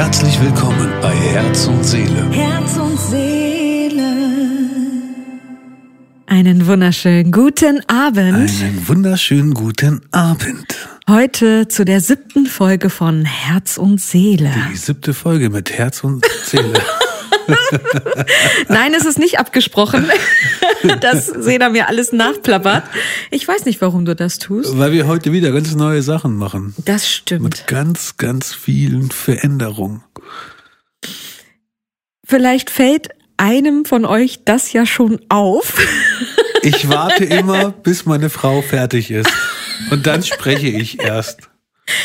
Herzlich willkommen bei Herz und Seele. Herz und Seele. Einen wunderschönen guten Abend. Einen wunderschönen guten Abend. Heute zu der siebten Folge von Herz und Seele. Die siebte Folge mit Herz und Seele. Nein, es ist nicht abgesprochen, dass Sena mir alles nachplappert. Ich weiß nicht, warum du das tust. Weil wir heute wieder ganz neue Sachen machen. Das stimmt. Mit ganz, ganz vielen Veränderungen. Vielleicht fällt einem von euch das ja schon auf. Ich warte immer, bis meine Frau fertig ist. Und dann spreche ich erst.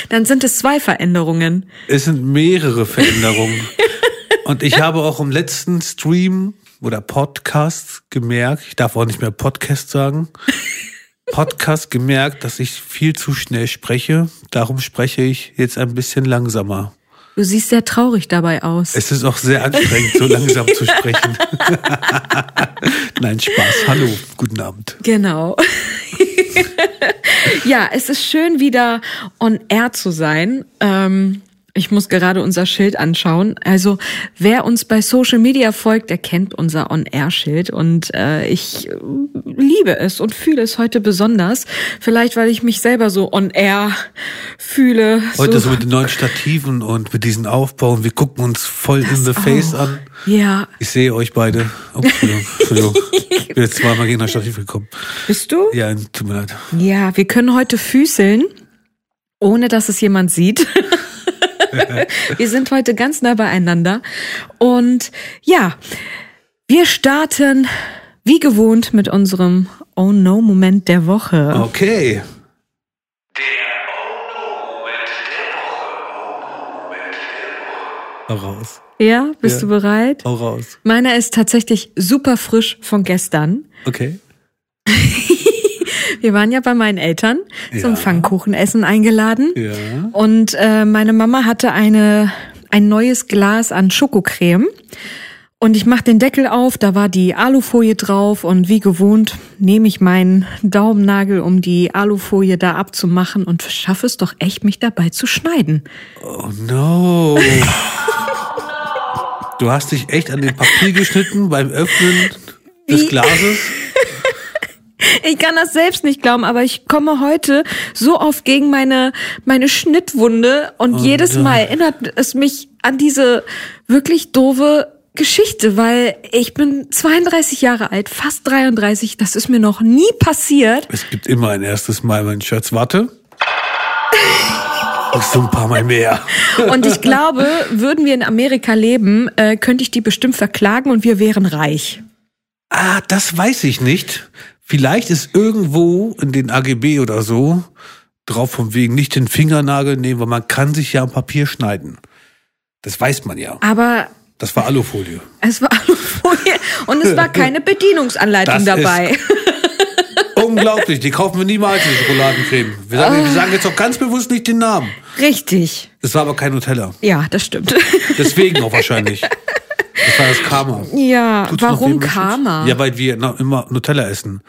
Dann sind es zwei Veränderungen. Es sind mehrere Veränderungen. Und ich habe auch im letzten Stream oder Podcast gemerkt, ich darf auch nicht mehr Podcast sagen, Podcast gemerkt, dass ich viel zu schnell spreche. Darum spreche ich jetzt ein bisschen langsamer. Du siehst sehr traurig dabei aus. Es ist auch sehr anstrengend, so langsam zu sprechen. Nein, Spaß. Hallo, guten Abend. Genau. ja, es ist schön, wieder on air zu sein. Ähm, ich muss gerade unser Schild anschauen. Also wer uns bei Social Media folgt, der kennt unser On-Air-Schild und äh, ich liebe es und fühle es heute besonders. Vielleicht, weil ich mich selber so On-Air fühle. Heute so, so mit den neuen Stativen und mit diesen Aufbauen. Wir gucken uns voll in the face auch. an. Ja. Ich sehe euch beide. Oh, Entschuldigung, Entschuldigung. Ich bin jetzt zweimal gegen das Stativ gekommen. Bist du? Ja, tut mir leid. Ja, wir können heute füßeln, ohne dass es jemand sieht. wir sind heute ganz nah beieinander. Und ja, wir starten wie gewohnt mit unserem Oh No Moment der Woche. Okay. Hau raus. Ja, bist Ja. du bereit? Hau raus. Meiner ist tatsächlich super frisch von gestern. Okay. Wir waren ja bei meinen Eltern zum Ja. Pfannkuchenessen eingeladen. Ja. Und äh, meine Mama hatte eine ein neues Glas an Schokocreme. Und ich mach den Deckel auf, da war die Alufolie drauf und wie gewohnt nehme ich meinen Daumennagel, um die Alufolie da abzumachen und schaffe es doch echt, mich dabei zu schneiden. Oh no. Du hast dich echt an den Papier geschnitten beim Öffnen des? Glases. Ich kann das selbst nicht glauben, aber ich komme heute so oft gegen meine, meine Schnittwunde und jedes ja. Mal erinnert es mich an diese wirklich doofe Geschichte, weil ich bin 32 Jahre alt, fast 33, das ist mir noch nie passiert. Es gibt immer ein erstes Mal, mein Schatz. Warte. So ein paar Mal mehr. Und ich glaube, würden wir in Amerika leben, äh, könnte ich die bestimmt verklagen und wir wären reich. Ah, das weiß ich nicht. Vielleicht ist irgendwo in den AGB oder so drauf von wegen nicht den Fingernagel nehmen, weil man kann sich ja am Papier schneiden. Das weiß man ja. Aber Das war Alufolie. es war Alufolie und es war keine Bedienungsanleitung Das dabei. Unglaublich, die kaufen wir niemals, die Schokoladencreme. Wir sagen, wir sagen jetzt auch ganz bewusst nicht den Namen. Richtig. Das war aber kein Nutella. Ja, das stimmt. Deswegen auch wahrscheinlich. Das war das Karma. Ja, Tut's warum? Karma? Ja, weil wir noch immer Nutella essen.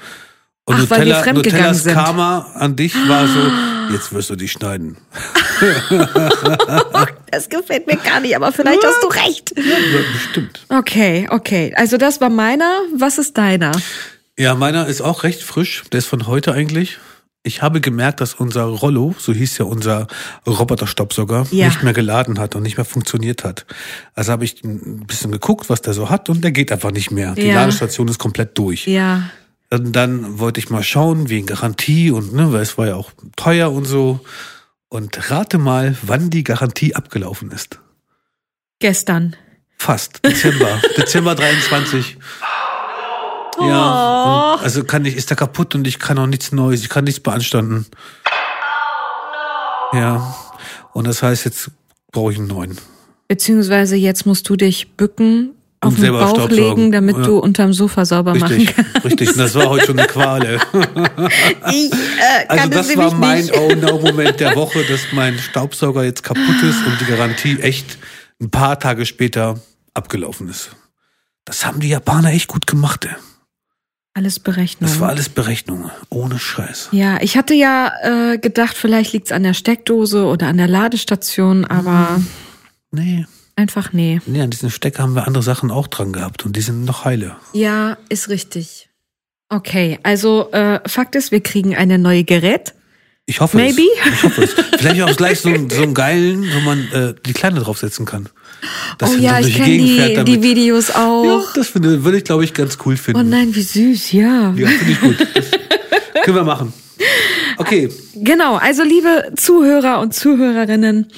Und Ach, weil wir Nutella, fremdgegangen Nutellas sind. Karma an dich war so, jetzt wirst du dich schneiden. Das gefällt mir gar nicht, aber vielleicht hast du recht. Ja, bestimmt. Okay, okay. Also das war meiner. Was ist deiner? Ja, meiner ist auch recht frisch. Der ist von heute eigentlich. Ich habe gemerkt, dass unser Rollo, so hieß ja unser Roboterstaubsauger, Ja. nicht mehr geladen hat und nicht mehr funktioniert hat. Also habe ich ein bisschen geguckt, was der so hat und der geht einfach nicht mehr. Die Ja. Ladestation ist komplett durch. Ja. Und dann wollte ich mal schauen, wegen Garantie und ne, weil es war ja auch teuer und so. Und rate mal, wann die Garantie abgelaufen ist. Gestern. Fast. Dezember. Dezember 23. Oh. Ja. Und also kann ich, ist der kaputt und ich kann auch nichts Neues, ich kann nichts beanstanden. Ja. Und das heißt, jetzt brauche ich einen neuen. Beziehungsweise jetzt musst du dich bücken, auf Und den selber Bauch legen, damit Ja. du unterm Sofa sauber machen Richtig, kannst. richtig. Und das war heute schon eine Qual. ey. Ich äh, Also das war mein nicht. Oh no Moment der Woche, dass mein Staubsauger jetzt kaputt ist und die Garantie echt ein paar Tage später abgelaufen ist. Das haben die Japaner echt gut gemacht. Ey. Alles Berechnung. Das war alles Berechnung, ohne Scheiß. ja, ich hatte ja äh, gedacht, vielleicht liegt's an der Steckdose oder an der Ladestation, aber Nee, einfach nee. Nee, an diesen Stecker haben wir andere Sachen auch dran gehabt und die sind noch heile. Ja, ist richtig. Okay, also äh, Fakt ist, wir kriegen eine neue Gerät. Ich hoffe Maybe? es. Ich hoffe es. Vielleicht auch gleich so, einen- so einen geilen, wo man äh, die Kleine draufsetzen kann. Dass oh ja, ich kenne die, die Videos Ja, auch. das finde, würde ich, glaube ich, ganz cool Oh finden. nein, wie süß, ja. Ja, finde ich gut. Das können wir machen. Okay. Genau, also liebe Zuhörer und Zuhörerinnen,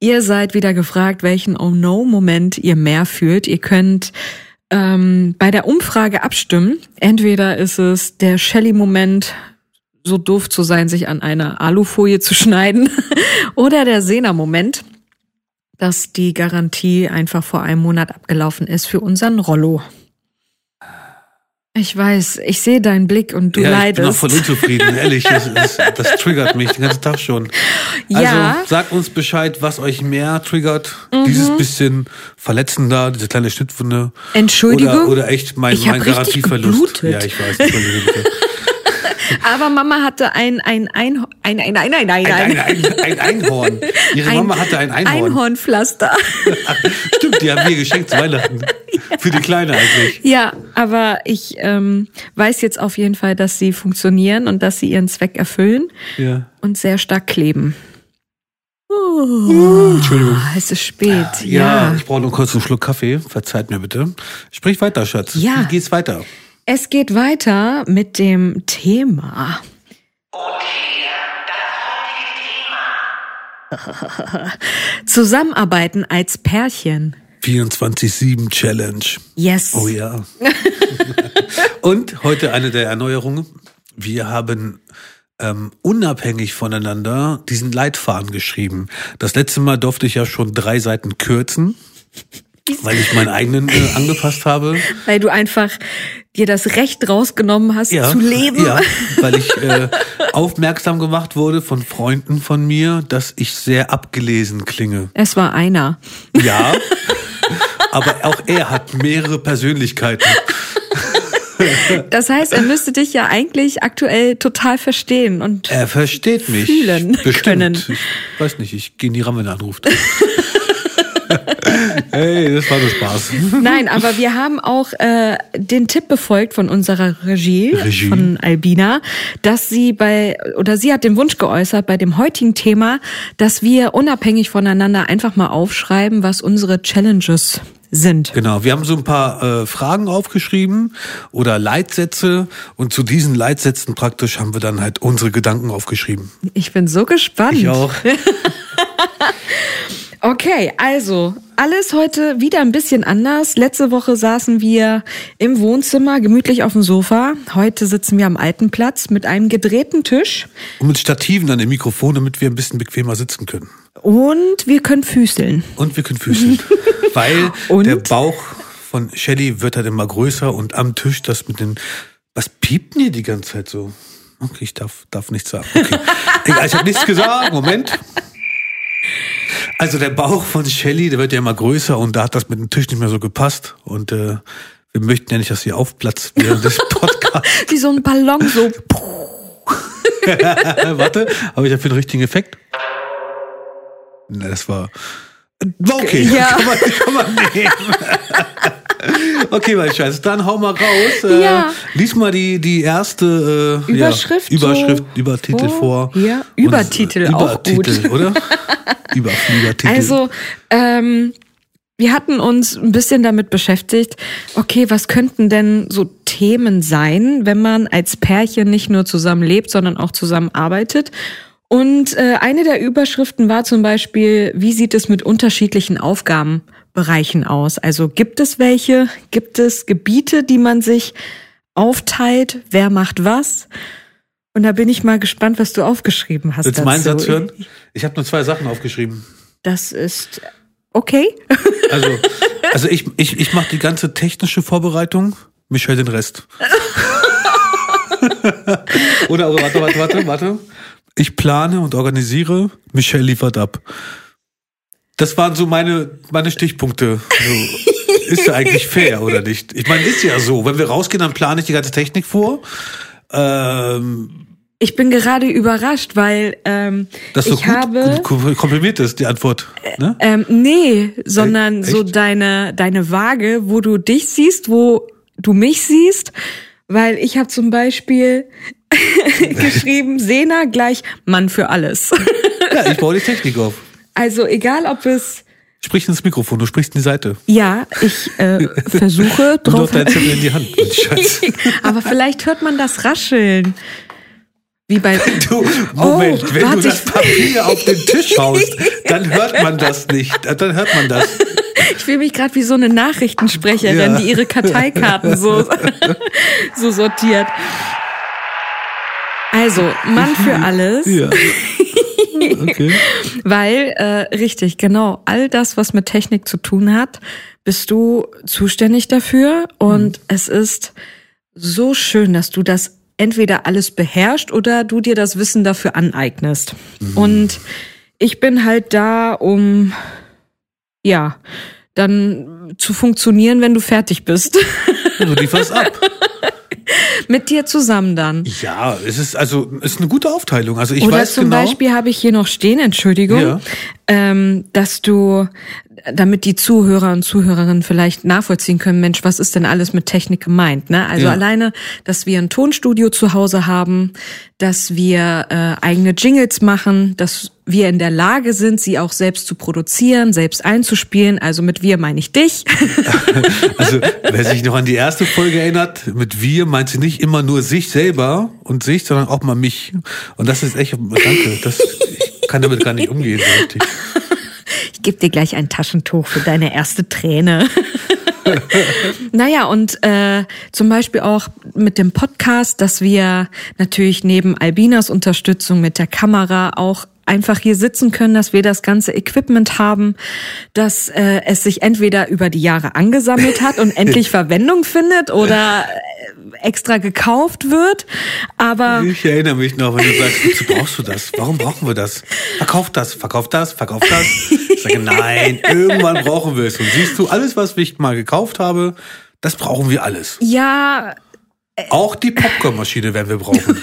ihr seid wieder gefragt, welchen Oh No-Moment ihr mehr fühlt. Ihr könnt ähm, bei der Umfrage abstimmen. Entweder ist es der Shelly-Moment, so doof zu sein, sich an einer Alufolie zu schneiden, oder der Sena-Moment, dass die Garantie einfach vor einem Monat abgelaufen ist für unseren Rollo. Ich weiß, ich sehe deinen Blick und du ja, ich bin auch leidest. voll unzufrieden, ehrlich. Das, das, das triggert mich den ganzen Tag schon. Also Ja. sagt uns Bescheid, was euch mehr triggert. Mhm. Dieses bisschen verletzender, diese kleine Schnittwunde. Entschuldigung? Oder, oder echt mein, Ich mein richtig Garantieverlust. Ja, ich weiß. Aber Mama hatte ein ein ein ein ein ein ein ein, Ein, ein, ein, ein Einhorn. Ihre Ein Mama hatte ein Einhorn. Einhornpflaster. Stimmt, die haben wir geschenkt zu Weihnachten. Für die Kleine eigentlich. ja, aber ich ähm, weiß jetzt auf jeden Fall, dass sie funktionieren und dass sie ihren Zweck erfüllen Ja. und sehr stark kleben. Entschuldigung. Ah, es ist spät. Ja, Ja. ich brauche nur kurz einen Schluck Kaffee. Verzeiht mir bitte. Sprich weiter, Schatz. Ja. Wie geht's weiter? Es geht weiter mit dem Thema. Zusammenarbeiten als Pärchen. 24-7 Challenge. Yes. Oh ja. Und heute eine der Erneuerungen. Wir haben ähm, unabhängig voneinander diesen Leitfaden geschrieben. Das letzte Mal durfte ich ja schon drei Seiten kürzen, weil ich meinen eigenen äh, angepasst habe. Weil du einfach dir das Recht rausgenommen hast, zu leben. Ja, weil ich äh, aufmerksam gemacht wurde von Freunden von mir, dass ich sehr abgelesen klinge. Es war einer. Ja, aber auch er hat mehrere Persönlichkeiten. Das heißt, er müsste dich ja eigentlich aktuell total verstehen und Er versteht mich. Fühlen Bestimmt. können. Ich weiß nicht, ich gehe in die er anruft. hey, das war nur Spaß. Nein, aber wir haben auch äh, den Tipp befolgt von unserer Regie, Regie. von Albina, dass sie bei oder sie hat den Wunsch geäußert bei dem heutigen Thema, dass wir unabhängig voneinander einfach mal aufschreiben, was unsere Challenges sind. Genau, wir haben so ein paar äh, Fragen aufgeschrieben oder Leitsätze und zu diesen Leitsätzen praktisch haben wir dann halt unsere Gedanken aufgeschrieben. Ich bin so gespannt. Ich auch. Okay, also alles heute wieder ein bisschen anders. Letzte Woche saßen wir im Wohnzimmer gemütlich auf dem Sofa. Heute sitzen wir am alten Platz mit einem gedrehten Tisch Und mit Stativen an dem Mikrofon, damit wir ein bisschen bequemer sitzen können. und wir können füßeln. Und wir können füßeln. Weil Und? der Bauch von Shelly wird halt immer größer und am Tisch das mit den. Was piept denn hier die ganze Zeit so? Okay, ich darf, darf nichts sagen. Okay. Ich habe nichts gesagt. Moment. Also der Bauch von Shelly, der wird ja immer größer und da hat das mit dem Tisch nicht mehr so gepasst. Und äh, wir möchten ja nicht, dass sie aufplatzt während des Podcasts. Wie so ein Ballon so. Äh, Warte, habe ich dafür den richtigen Effekt? Na, das war. War okay. Ja. Kann, man, kann man nehmen. Okay, mein Scheiß. Dann hau mal raus. Äh, Ja. Lies mal die, die erste äh, Überschrift Ja, Überschrift, so Übertitel vor. vor. Ja, Und, Übertitel, äh, auch gut. Übertitel, oder? Überfliegertitel. Also, ähm, wir hatten uns ein bisschen damit beschäftigt, okay, was könnten denn so Themen sein, wenn man als Pärchen nicht nur zusammen lebt, sondern auch zusammen arbeitet? Und äh, eine der Überschriften war zum Beispiel, wie sieht es mit unterschiedlichen Aufgabenbereichen aus? Also gibt es welche? Gibt es Gebiete, die man sich aufteilt? Wer macht was? Und da bin ich mal gespannt, was du aufgeschrieben hast. Willst du meinen. Satz hören? Ich habe nur zwei Sachen aufgeschrieben. Das ist okay. Also, also ich, ich, ich mache die ganze technische Vorbereitung, Michelle den Rest. Oder, oder warte, warte, warte, warte. Ich plane und organisiere, Michelle liefert ab. Das waren so meine, meine Stichpunkte. So, ist ja eigentlich fair, oder nicht? Ich meine, ist ja so. Wenn wir rausgehen, dann plane ich die ganze Technik vor. Ähm, Ich bin gerade überrascht, weil ähm, Das so ich gut habe kom- komprimiert ist, die Antwort. Ne? ähm, nee, sondern Echt? so deine deine Waage, wo du dich siehst, wo du mich siehst, weil ich habe zum Beispiel geschrieben Sena gleich Mann für alles. Ja, ich baue die Technik auf. Also egal, ob es Sprich ins Mikrofon, du sprichst in die Seite. ja, ich äh, versuche Und drauf. dort dein Zettel in die Hand. Aber vielleicht hört man das Rascheln. Wie bei Du, Moment, Oh, wenn warte, du das Papier auf den Tisch haust, dann hört man das nicht. Dann hört man das. Ich fühle mich gerade wie so eine Nachrichtensprecherin, Ja. die ihre Karteikarten so, so sortiert. Also, Mann für alles, Ja. Okay. weil, äh, richtig, genau, all das, was mit Technik zu tun hat, bist du zuständig dafür und es ist so schön, dass du das entweder alles beherrschst oder du dir das Wissen dafür aneignest. Und ich bin halt da, um, ja, dann zu funktionieren, wenn du fertig bist. Ja, du lieferst ab. Mit dir zusammen dann. Ja, es ist also es ist eine gute Aufteilung. Also ich Oder weiß zum genau. Beispiel habe ich hier noch stehen, Entschuldigung, Ja. ähm, dass du, damit die Zuhörer und Zuhörerinnen vielleicht nachvollziehen können, Mensch, was ist denn alles mit Technik gemeint? Ne? Also Ja. alleine, dass wir ein Tonstudio zu Hause haben, dass wir äh, eigene Jingles machen, dass wir in der Lage sind, sie auch selbst zu produzieren, selbst einzuspielen. Also mit wir meine ich dich. Also, wer sich noch an die erste Folge erinnert, mit wir meint sie nicht immer nur sich selber und sich, sondern auch mal mich. Und das ist echt, danke, das, ich kann damit gar nicht umgehen, so richtig. Ich gebe dir gleich ein Taschentuch für deine erste Träne. naja, und äh, zum Beispiel auch mit dem Podcast, dass wir natürlich neben Albinas Unterstützung mit der Kamera auch einfach hier sitzen können, dass wir das ganze Equipment haben, dass äh, es sich entweder über die Jahre angesammelt hat und endlich Verwendung findet oder extra gekauft wird. Aber Ich erinnere mich noch, wenn du sagst, wozu brauchst du das? Warum brauchen wir das? Verkauf das, verkauf das, verkauf das. Ich sage, nein, irgendwann brauchen wir es. Und siehst du, alles, was ich mal gekauft habe, das brauchen wir alles. ja, Auch die Popcornmaschine werden wir brauchen.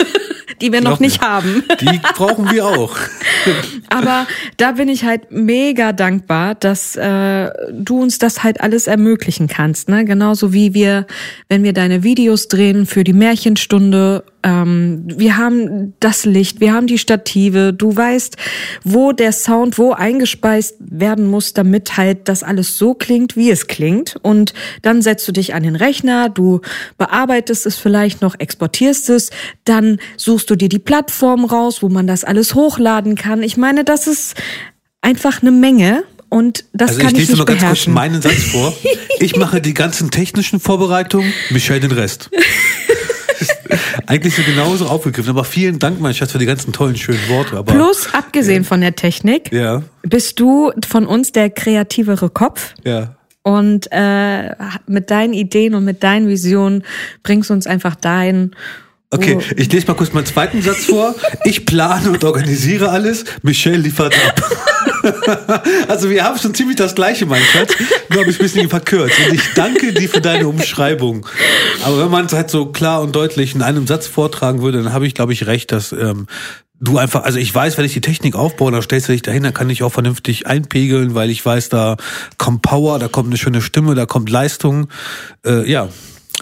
Die wir noch Noch nicht haben. Die brauchen wir auch. Aber da bin ich halt mega dankbar, dass äh, du uns das halt alles ermöglichen kannst. Ne? Genauso wie wir, wenn wir deine Videos drehen für die Märchenstunde, ähm, wir haben das Licht, wir haben die Stative, du weißt, wo der Sound wo eingespeist werden muss, damit halt das alles so klingt, wie es klingt. Und dann setzt du dich an den Rechner, du bearbeitest es vielleicht noch, exportierst es, dann suchst du dir die Plattform raus, wo man das alles hochladen kann. Ich meine, das ist einfach eine Menge und das Also kann ich ich, lese nicht ganz kurz meinen Satz vor. Ich mache die ganzen technischen Vorbereitungen, Michelle den Rest. Eigentlich so genauso aufgegriffen. Aber vielen Dank, mein Schatz, für die ganzen tollen, schönen Worte. Aber, Plus, abgesehen von der Technik, Ja, bist du von uns der kreativere Kopf. ja. Und äh, mit deinen Ideen und mit deinen Visionen bringst du uns einfach dahin. Okay, ich lese mal kurz meinen zweiten Satz vor. Ich plane und organisiere alles, Michelle liefert ab. also wir haben schon ziemlich das gleiche, mein Schatz, nur habe ich ein bisschen verkürzt. Und ich danke dir für deine Umschreibung. Aber wenn man es halt so klar und deutlich in einem Satz vortragen würde, dann habe ich, glaube ich, recht, dass ähm, du einfach, also ich weiß, wenn ich die Technik aufbaue, dann stellst du dich dahin, dann kann ich auch vernünftig einpegeln, weil ich weiß, da kommt Power, da kommt eine schöne Stimme, da kommt Leistung. Äh, ja,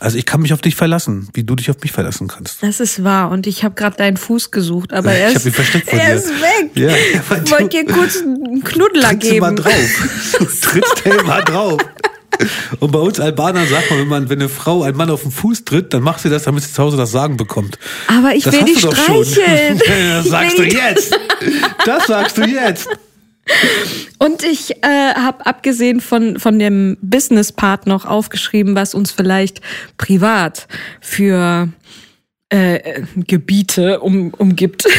also ich kann mich auf dich verlassen, wie du dich auf mich verlassen kannst. Das ist wahr. Und ich habe gerade deinen Fuß gesucht, aber er ist, er ist weg. Ja, ich du- wollte dir kurz einen Knuddler Trittst du mal geben. drauf. Du trittst hey mal drauf. Und bei uns Albanern sagt man, wenn man, wenn eine Frau einen Mann auf den Fuß tritt, dann macht sie das, damit sie zu Hause das Sagen bekommt. Aber ich das will du schon. streicheln. das sagst du jetzt. Das sagst du jetzt. Und ich äh, habe abgesehen von, von dem Business-Part noch aufgeschrieben, was uns vielleicht privat für äh, Gebiete um, umgibt.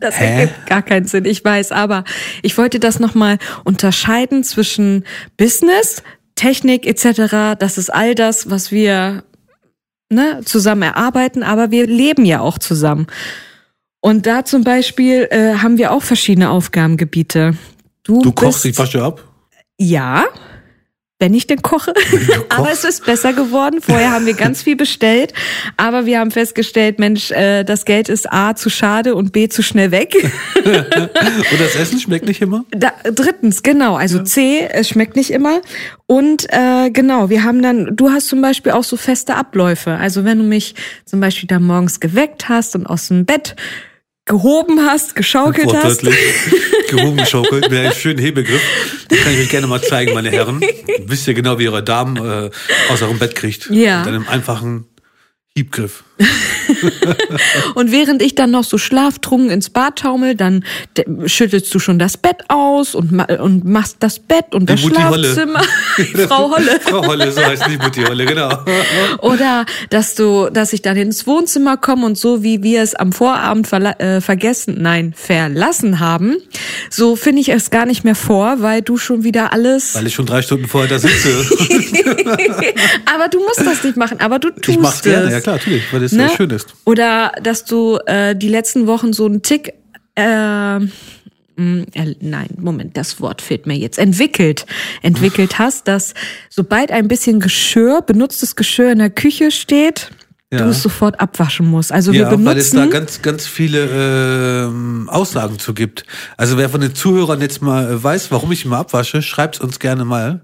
Das Hä? ergibt gar keinen Sinn, ich weiß. Aber ich wollte das nochmal unterscheiden zwischen Business, Technik etc. Das ist all das, was wir ne, zusammen erarbeiten, aber wir leben ja auch zusammen. Und da zum Beispiel äh, haben wir auch verschiedene Aufgabengebiete. Du kochst die bist, Fasche ab. Ja, wenn ich denn koche. aber es ist besser geworden. Vorher haben wir ganz viel bestellt, aber wir haben festgestellt, Mensch, äh, das Geld ist A zu schade und B zu schnell weg. Und das Essen schmeckt nicht immer? Da, drittens, genau, also C, es schmeckt nicht immer. Und äh, genau, wir haben dann, du hast zum Beispiel auch so feste Abläufe. Also wenn du mich zum Beispiel da morgens geweckt hast und aus dem Bett gehoben hast, geschaukelt hast. Gehoben geschaukelt, mit einem schönen Hebegriff. Den kann ich euch gerne mal zeigen, meine Herren. Wisst ihr genau, wie eure Damen äh, aus eurem Bett kriegt. Ja. Mit einem einfachen Hiebgriff. Und während ich dann noch so schlaftrunken ins Bad taumel, dann schüttelst du schon das Bett aus und, ma und machst das Bett und das Die Mutti Holle. Schlafzimmer. Frau Holle. Frau Holle, so heißt die Mutti Holle, genau. Oder dass du, dass ich dann ins Wohnzimmer komme und so wie wir es am Vorabend äh, vergessen, nein, verlassen haben, so finde ich es gar nicht mehr vor, weil du schon wieder alles. Weil ich schon drei Stunden vorher da sitze. aber du musst das nicht machen, aber du tust Ich mach's es. gerne, ja klar, natürlich, das Ne? ja schön ist. Oder dass du äh, die letzten Wochen so einen Tick, äh, äh, nein, Moment, das Wort fehlt mir jetzt, entwickelt, entwickelt hast, dass sobald ein bisschen Geschirr, benutztes Geschirr in der Küche steht, Ja. du es sofort abwaschen musst. Also wir Ja, weil es benutzen, da ganz, ganz viele ähm, Aussagen zu gibt. Also wer von den Zuhörern jetzt mal äh, weiß, warum ich immer abwasche, schreibt's uns gerne mal.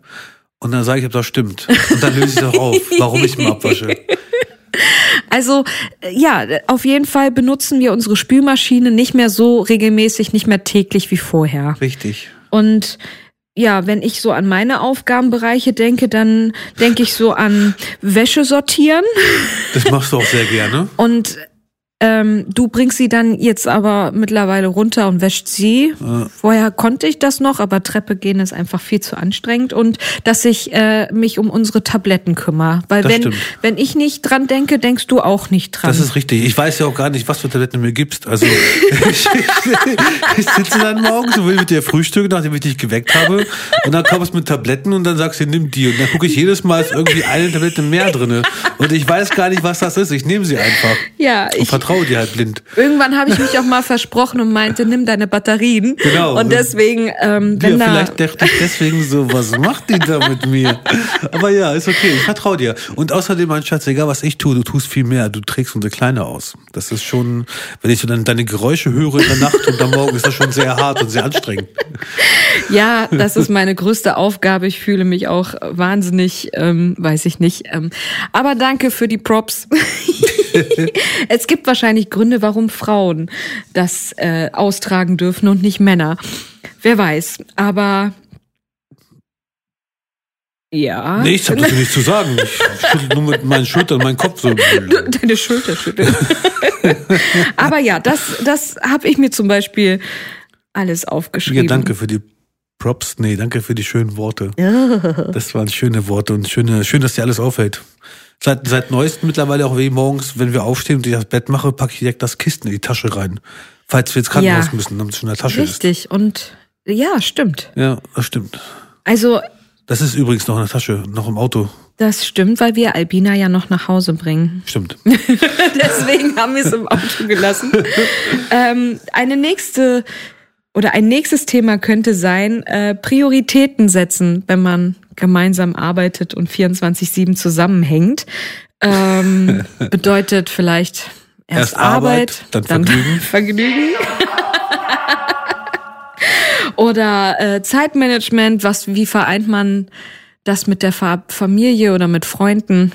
Und dann sage ich, ob das stimmt. Und dann löse ich doch auf, warum ich immer abwasche. also äh, ja, auf jeden Fall benutzen wir unsere Spülmaschine nicht mehr so regelmäßig, nicht mehr täglich wie vorher. Richtig. Und ja, wenn ich so an meine Aufgabenbereiche denke, dann denke ich so an Wäsche sortieren. Das machst du auch sehr gerne. Und ähm, du bringst sie dann jetzt aber mittlerweile runter und wäscht sie. Vorher konnte ich das noch, aber Treppe gehen ist einfach viel zu anstrengend. Und dass ich äh, mich um unsere Tabletten kümmere. Weil Das wenn, stimmt. wenn ich nicht dran denke, denkst du auch nicht dran. Das ist richtig. Ich weiß ja auch gar nicht, was für Tabletten du mir gibst. Also ich, ich sitze dann morgens und will mit dir frühstücken, nachdem ich dich geweckt habe. Und dann kommst du mit Tabletten und dann sagst du, nimm die. Und dann gucke ich jedes Mal, ist irgendwie eine Tablette mehr drinne. Und ich weiß gar nicht, was das ist. Ich nehme sie einfach. ja, ich, vertraue dir halt blind. irgendwann habe ich mich auch mal versprochen und meinte, nimm deine Batterien. Genau. Und deswegen, ähm, Ja, vielleicht dachte ich deswegen so, was macht die da mit mir? Aber ja, ist okay, ich vertraue dir. Und außerdem, mein Schatz, egal was ich tue, du tust viel mehr. Du trägst unsere Kleine aus. Das ist schon, wenn ich so dann deine Geräusche höre in der Nacht und am Morgen, ist das schon sehr hart und sehr anstrengend. Ja, das ist meine größte Aufgabe. Ich fühle mich auch wahnsinnig, ähm, weiß ich nicht. Ähm, aber danke für die Props. es gibt wahrscheinlich Gründe, warum Frauen das äh, austragen dürfen und nicht Männer. Wer weiß. Aber ja. Nee, ich habe dazu nichts zu sagen. Ich schüttel nur mit meinen Schultern meinen Kopf so. Deine Schulter schütteln. aber ja, das, das habe ich mir zum Beispiel alles Ja, aufgeschrieben. danke für die Props. Nee, danke für die schönen Worte. Das waren schöne Worte und schöne, schön, dass dir alles auffällt. Seit, seit neuestem mittlerweile auch wie morgens, wenn wir aufstehen und ich das Bett mache, packe ich direkt das Kisten in die Tasche rein. Falls wir ins Krankenhaus Ja. müssen, damit es schon in der Tasche ist. Richtig. Und ja, stimmt. Ja, das stimmt. Also Das ist übrigens noch in der Tasche, noch im Auto. Das stimmt, weil wir Albina ja noch nach Hause bringen. Stimmt. Deswegen haben wir es im Auto gelassen. ähm, eine nächste oder ein nächstes Thema könnte sein, äh, Prioritäten setzen, wenn man gemeinsam arbeitet und 24-7 zusammenhängt. Ähm, bedeutet vielleicht erst, Erst Arbeit, dann Vergnügen. Vergnügen. oder äh, Zeitmanagement, was wie vereint man das mit der Fa Familie oder mit Freunden?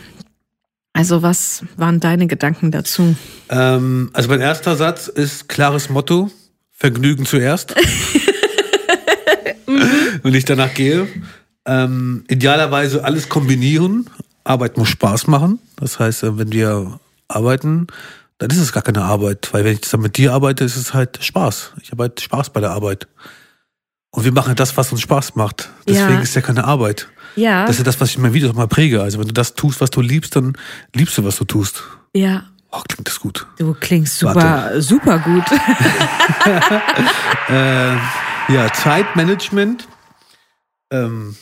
Also was waren deine Gedanken dazu? Ähm, also mein erster Satz ist klares Motto: Vergnügen zuerst. Wenn ich danach gehe. Ähm, idealerweise alles kombinieren. Arbeit muss Spaß machen. Das heißt, äh, wenn wir arbeiten, dann ist es gar keine Arbeit. Weil wenn ich zusammen mit dir arbeite, ist es halt Spaß. Ich habe halt Spaß bei der Arbeit. Und wir machen das, was uns Spaß macht. Deswegen Ja. ist ja keine Arbeit. Ja, Das ist ja das, was ich in meinem Video auch mal präge. Also wenn du das tust, was du liebst, dann liebst du, was du tust. ja. Oh, klingt das gut. Du klingst super, Warte. super gut. Äh, ja, Zeitmanagement. Ähm,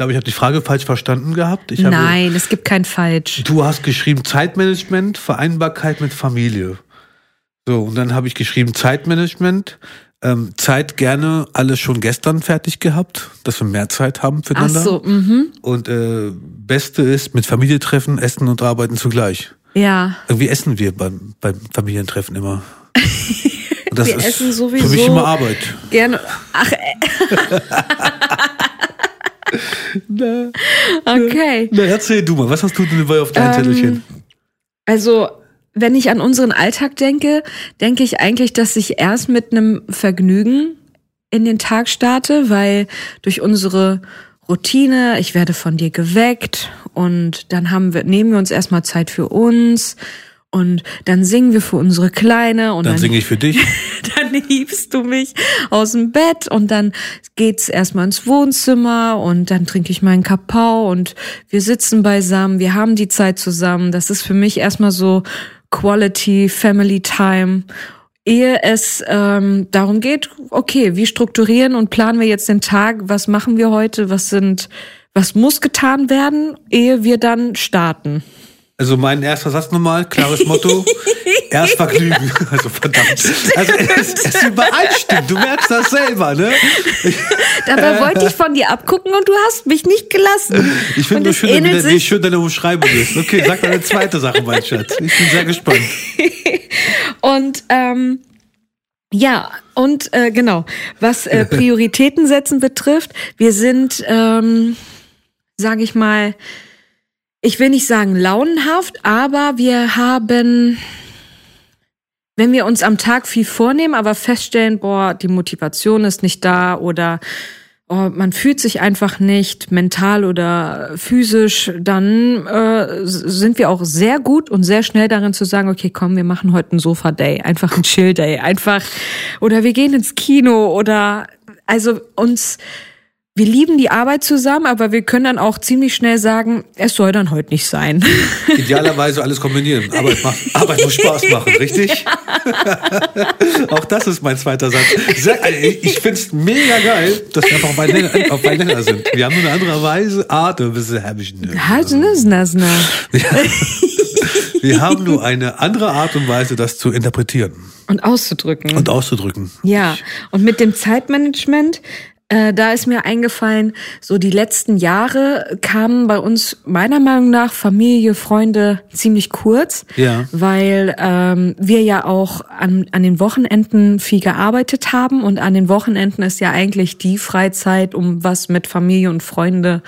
glaube, ich habe die Frage falsch verstanden gehabt. Ich habe, Nein, es gibt kein Falsch. Du hast geschrieben Zeitmanagement, Vereinbarkeit mit Familie. So, und dann habe ich geschrieben Zeitmanagement, ähm, Zeit gerne alles schon gestern fertig gehabt, dass wir mehr Zeit haben Ach füreinander. so, mhm. Und äh, Beste ist mit Familie treffen, essen und arbeiten zugleich. Ja. Irgendwie essen wir beim, beim Familientreffen immer. Und das Wir ist essen sowieso für mich immer Arbeit. Gerne. Ach, äh, okay. Na, erzähl du mal, was hast du denn dabei auf deinem Ähm, Zettelchen? Also, wenn ich an unseren Alltag denke, denke ich eigentlich, dass ich erst mit einem Vergnügen in den Tag starte, weil durch unsere Routine, ich werde von dir geweckt und dann haben wir, nehmen wir uns erstmal Zeit für uns und dann singen wir für unsere Kleine und Dann dann, singe ich für dich. dann hiebst du mich aus dem Bett und dann geht's erstmal ins Wohnzimmer und dann trinke ich meinen Kakao und wir sitzen beisammen, wir haben die Zeit zusammen. Das ist für mich erstmal so Quality Family Time. Ehe es ähm, darum geht, okay, wie strukturieren und planen wir jetzt den Tag, was machen wir heute, was sind, was muss getan werden, ehe wir dann starten. Also mein erster Satz nochmal, klares Motto. Erst Vergnügen. Also verdammt. Also es, es übereinstimmt. Du merkst das selber, ne? Dabei wollte ich von dir abgucken und du hast mich nicht gelassen. Ich finde nur es schön, wie, wie schön deine Umschreibung ist. Okay, sag deine zweite Sache, mein Schatz. Ich bin sehr gespannt. Und ähm, ja, und äh, genau, was äh, Prioritäten setzen betrifft, wir sind, ähm, sage ich mal, ich will nicht sagen launenhaft, aber wir haben, wenn wir uns am Tag viel vornehmen, aber feststellen, boah, die Motivation ist nicht da oder oh, man fühlt sich einfach nicht mental oder physisch, dann äh, sind wir auch sehr gut und sehr schnell darin zu sagen, okay, komm, wir machen heute einen Sofa-Day, einfach einen Chill-Day, einfach oder wir gehen ins Kino oder also uns wir lieben die Arbeit zusammen, aber wir können dann auch ziemlich schnell sagen, es soll dann heute nicht sein. Idealerweise alles kombinieren. Arbeit, macht, Arbeit muss Spaß machen, richtig? Auch das ist mein zweiter Satz. Ich ich find's mega geil, dass wir einfach auf einen Nenner, auf einen Nenner sind. Wir haben eine andere Weise, Art, ein bisschen hab ich nicht. Wir haben nur eine andere Art und Weise, das zu interpretieren Und auszudrücken. und auszudrücken. Ja, und mit dem Zeitmanagement, äh, da ist mir eingefallen, so die letzten Jahre kamen bei uns meiner Meinung nach Familie, Freunde ziemlich kurz, Ja. weil ähm, wir ja auch an, an den Wochenenden viel gearbeitet haben und an den Wochenenden ist ja eigentlich die Freizeit, um was mit Familie und Freunde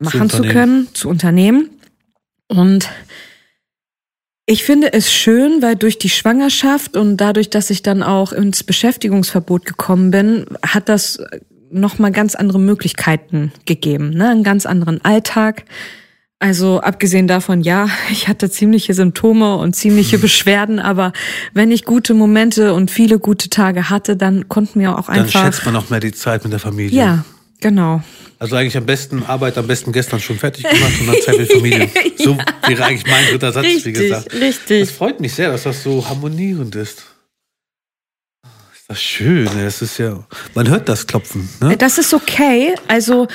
machen zu, unternehmen. können, zu unternehmen. Und ich finde es schön, weil durch die Schwangerschaft und dadurch, dass ich dann auch ins Beschäftigungsverbot gekommen bin, hat das nochmal ganz andere Möglichkeiten gegeben, ne? einen ganz anderen Alltag. Also abgesehen davon, ja, ich hatte ziemliche Symptome und ziemliche Beschwerden, aber wenn ich gute Momente und viele gute Tage hatte, dann konnten wir auch Dann einfach. schätzt man auch mehr die Zeit mit der Familie. ja, genau. Also eigentlich am besten Arbeit am besten gestern schon fertig gemacht und dann Zeit mit Familie. So wäre eigentlich mein dritter Satz, wie Richtig, gesagt. richtig. Das freut mich sehr, dass das so harmonierend ist. Ist das schön, das ist ja. Man hört das Klopfen, ne? Das ist okay. Also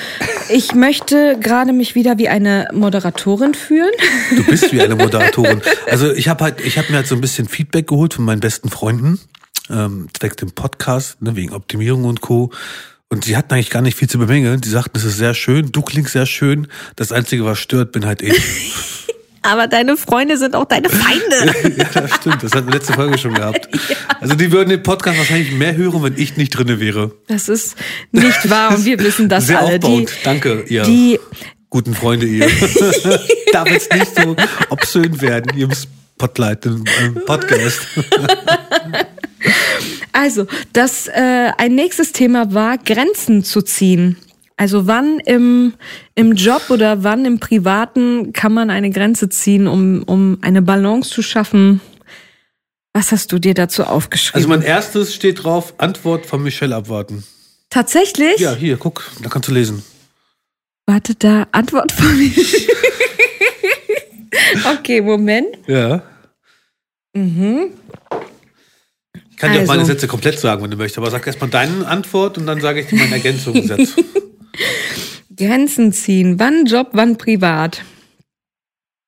ich möchte gerade mich wieder wie eine Moderatorin fühlen. Du bist wie eine Moderatorin. Also ich habe halt, ich habe mir halt so ein bisschen Feedback geholt von meinen besten Freunden, ähm, zwecks dem Podcast, ne, wegen Optimierung und Co. Und die hatten eigentlich gar nicht viel zu bemängeln. Die sagten, es ist sehr schön, du klingst sehr schön. Das Einzige, was stört, bin halt ich. Aber deine Freunde sind auch deine Feinde. ja, das stimmt. Das hatten wir letzte Folge schon gehabt. Also die würden den Podcast wahrscheinlich mehr hören, wenn ich nicht drinne wäre. Das ist nicht wahr und wir wissen das Sehr alle. aufbauend. Die, Danke, ihr die, guten Freunde, ihr. Darf jetzt nicht so obszön werden, ihr Spotlight, im ähm, Podcast. also, das äh, ein nächstes Thema war, Grenzen zu ziehen. Also wann im, im Job oder wann im Privaten kann man eine Grenze ziehen, um, um eine Balance zu schaffen? Was hast du dir dazu aufgeschrieben? Also mein erstes steht drauf, Antwort von Michelle abwarten. Tatsächlich? Ja, hier, guck, da kannst du lesen. Warte, da Antwort von mir. okay, Moment. Ja. Mhm. Ich kann dir auch Also. meine Sätze komplett sagen, wenn du möchtest, aber sag erstmal deine Antwort und dann sage ich dir meinen Ergänzungssatz. Grenzen ziehen. Wann Job, wann privat?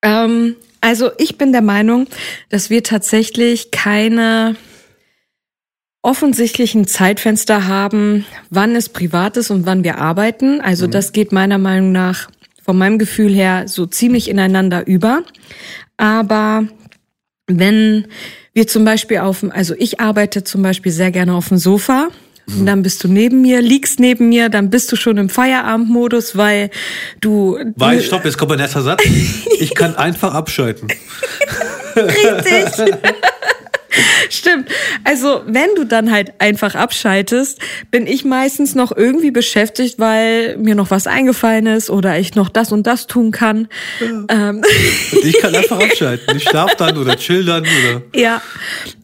Ähm, also ich bin der Meinung, dass wir tatsächlich keine offensichtlich ein Zeitfenster haben, wann es privat ist und wann wir arbeiten. Also das geht meiner Meinung nach von meinem Gefühl her so ziemlich ineinander über. Aber wenn wir zum Beispiel auf dem, also ich arbeite zum Beispiel sehr gerne auf dem Sofa. Und dann bist du neben mir, liegst neben mir, dann bist du schon im Feierabendmodus, weil du. Weil, stopp, jetzt kommt mein erster Satz. Ich kann einfach abschalten. Richtig. Stimmt. Also, wenn du dann halt einfach abschaltest, bin ich meistens noch irgendwie beschäftigt, weil mir noch was eingefallen ist oder ich noch das und das tun kann. Ähm, Und ich kann einfach abschalten. Ich schlaf dann oder chill dann oder. ja.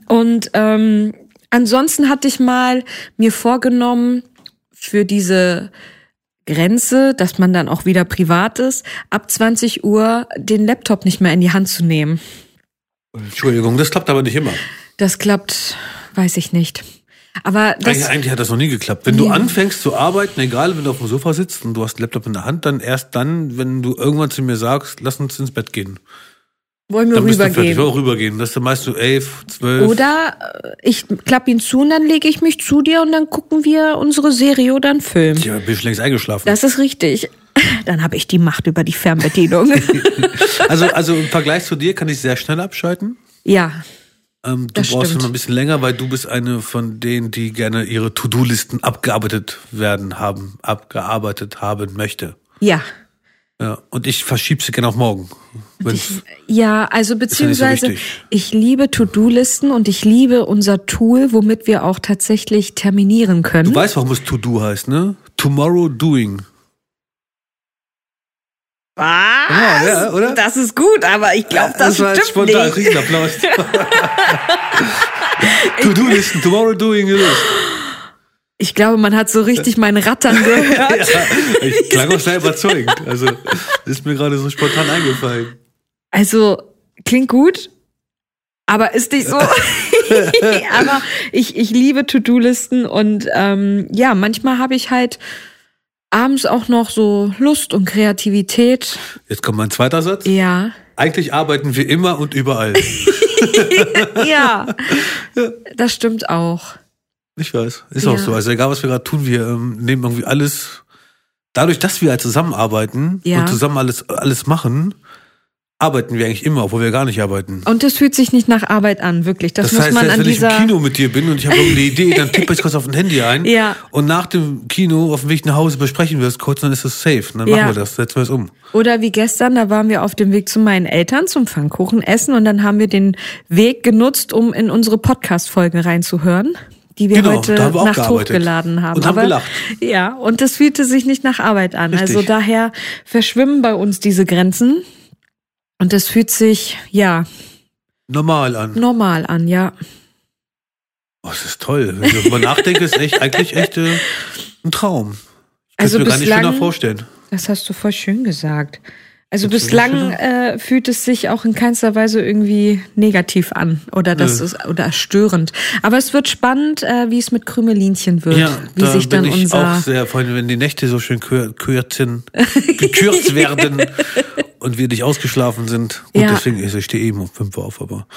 Und ähm, ansonsten hatte ich mal mir vorgenommen, für diese Grenze, dass man dann auch wieder privat ist, ab 20 Uhr den Laptop nicht mehr in die Hand zu nehmen. Entschuldigung, das klappt aber nicht immer. Das klappt, weiß ich nicht. Aber das, Eigentlich, eigentlich hat das noch nie geklappt. Wenn du anfängst zu arbeiten, egal wenn du auf dem Sofa sitzt und du hast den Laptop in der Hand, dann erst dann, wenn du irgendwann zu mir sagst, lass uns ins Bett gehen. Wollen wir du rübergehen. Auch rübergehen. Das meist so elf, zwölf. Oder äh, ich klapp ihn zu und dann lege ich mich zu dir und dann gucken wir unsere Serie oder einen Film. Ja, bin ich längst eingeschlafen. Das ist richtig. Dann habe ich die Macht über die Fernbedienung. also, also im Vergleich zu dir kann ich sehr schnell abschalten. ja, Ähm, du Das brauchst stimmt. immer ein bisschen länger, weil du bist eine von denen, die gerne ihre To-Do-Listen abgearbeitet werden haben, abgearbeitet haben möchte. ja. Ja, und ich verschiebe sie gerne auf morgen. Wenn's- Ja, also ja so beziehungsweise wichtig. ich liebe To-Do-Listen und ich liebe unser Tool, womit wir auch tatsächlich terminieren können. du weißt, warum es To-Do heißt, ne? Tomorrow Doing. Was? Ja, ja, oder? Das ist gut, aber ich glaube, das, war jetzt stimmt spontan. nicht. Riesenapplaus. To-Do-Listen, Tomorrow Doing. Ich glaube, man hat so richtig mein Rattern gehört. Ja, ich klang auch sehr überzeugend. Also, ist mir gerade so spontan eingefallen. Also klingt gut, aber ist nicht so. aber ich, ich liebe To-Do-Listen und ähm, ja, manchmal habe ich halt abends auch noch so Lust und Kreativität. Jetzt kommt mein zweiter Satz. Ja. Eigentlich arbeiten wir immer und überall. Ja. Das stimmt auch. Ich weiß. Ist auch Ja. so. Also egal, was wir gerade tun, wir ähm, nehmen irgendwie alles. Dadurch, dass wir halt zusammenarbeiten Ja. und zusammen alles, alles machen, arbeiten wir eigentlich immer, obwohl wir gar nicht arbeiten. Und das fühlt sich nicht nach Arbeit an, wirklich. Das, Das, muss heißt, man selbst an wenn ich im. Kino mit dir bin und ich habe irgendeine Idee, dann tippe ich kurz auf ein Handy ein. Ja. Und nach dem Kino auf dem Weg nach Hause besprechen wir es kurz, dann ist es safe. Und dann Ja. machen wir das, setzen wir es um. Oder wie gestern, da waren wir auf dem Weg zu meinen Eltern zum Pfannkuchen essen und dann haben wir den Weg genutzt, um in unsere Podcast-Folgen reinzuhören, die wir Genau, heute haben wir Nacht gearbeitet. hochgeladen haben. Und haben gelacht. Ja, und das fühlte sich nicht nach Arbeit an. Richtig. Also daher verschwimmen bei uns diese Grenzen. Und das fühlt sich, ja, Normal an. normal an, ja. Oh, das ist toll. Wenn ich darüber nachdenke, ist echt, eigentlich echt äh, ein Traum. Ich kann Also mir gar nicht schöner vorstellen. Das hast du voll schön gesagt. Also Findest bislang äh, fühlt es sich auch in keinster Weise irgendwie negativ an oder das Nö. ist oder störend. Aber es wird spannend, äh, wie es mit Krümelinchen wird, Ja, wie da sich dann bin ich unser auch sehr, vor allem wenn die Nächte so schön kür kürzen, gekürzt werden und wir nicht ausgeschlafen sind. Gut, Ja. deswegen ist ich stehe eben um fünf Uhr auf, aber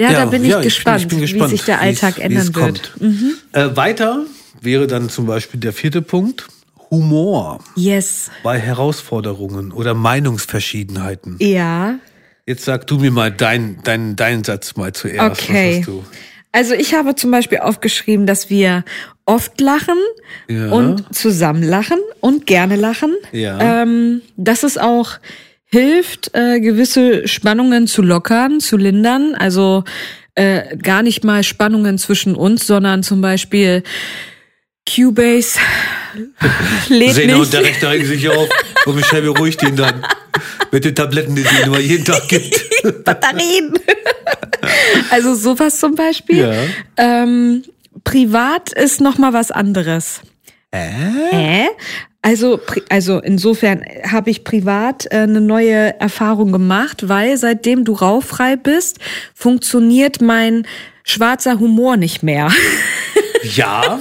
ja, Ja, da bin ich, ja, ich bin- gespannt, ich bin gespannt, wie sich der Alltag ändern wird. Mhm. äh, weiter wäre dann zum Beispiel der vierte Punkt Humor Yes, bei Herausforderungen oder Meinungsverschiedenheiten. ja. Jetzt sag du mir mal deinen dein, dein Satz mal zuerst. Okay. Was hast du? Also ich habe zum Beispiel aufgeschrieben, dass wir oft lachen Ja. und zusammen lachen und gerne lachen. Ja. Ähm, dass es auch hilft, äh, gewisse Spannungen zu lockern, zu lindern. Also äh, gar nicht mal Spannungen zwischen uns, sondern zum Beispiel Cubase Sehner und nicht. der Rechte regen sich auf. Und Michelle beruhigt ihn dann. Mit den Tabletten, die sie ihm immer jeden Tag gibt. Batterien. also sowas zum Beispiel. Ja. Ähm, privat ist noch mal was anderes. Hä? Also, pri- also insofern habe ich privat äh, eine neue Erfahrung gemacht, weil seitdem du rauchfrei bist, funktioniert mein schwarzer Humor nicht mehr. Ja.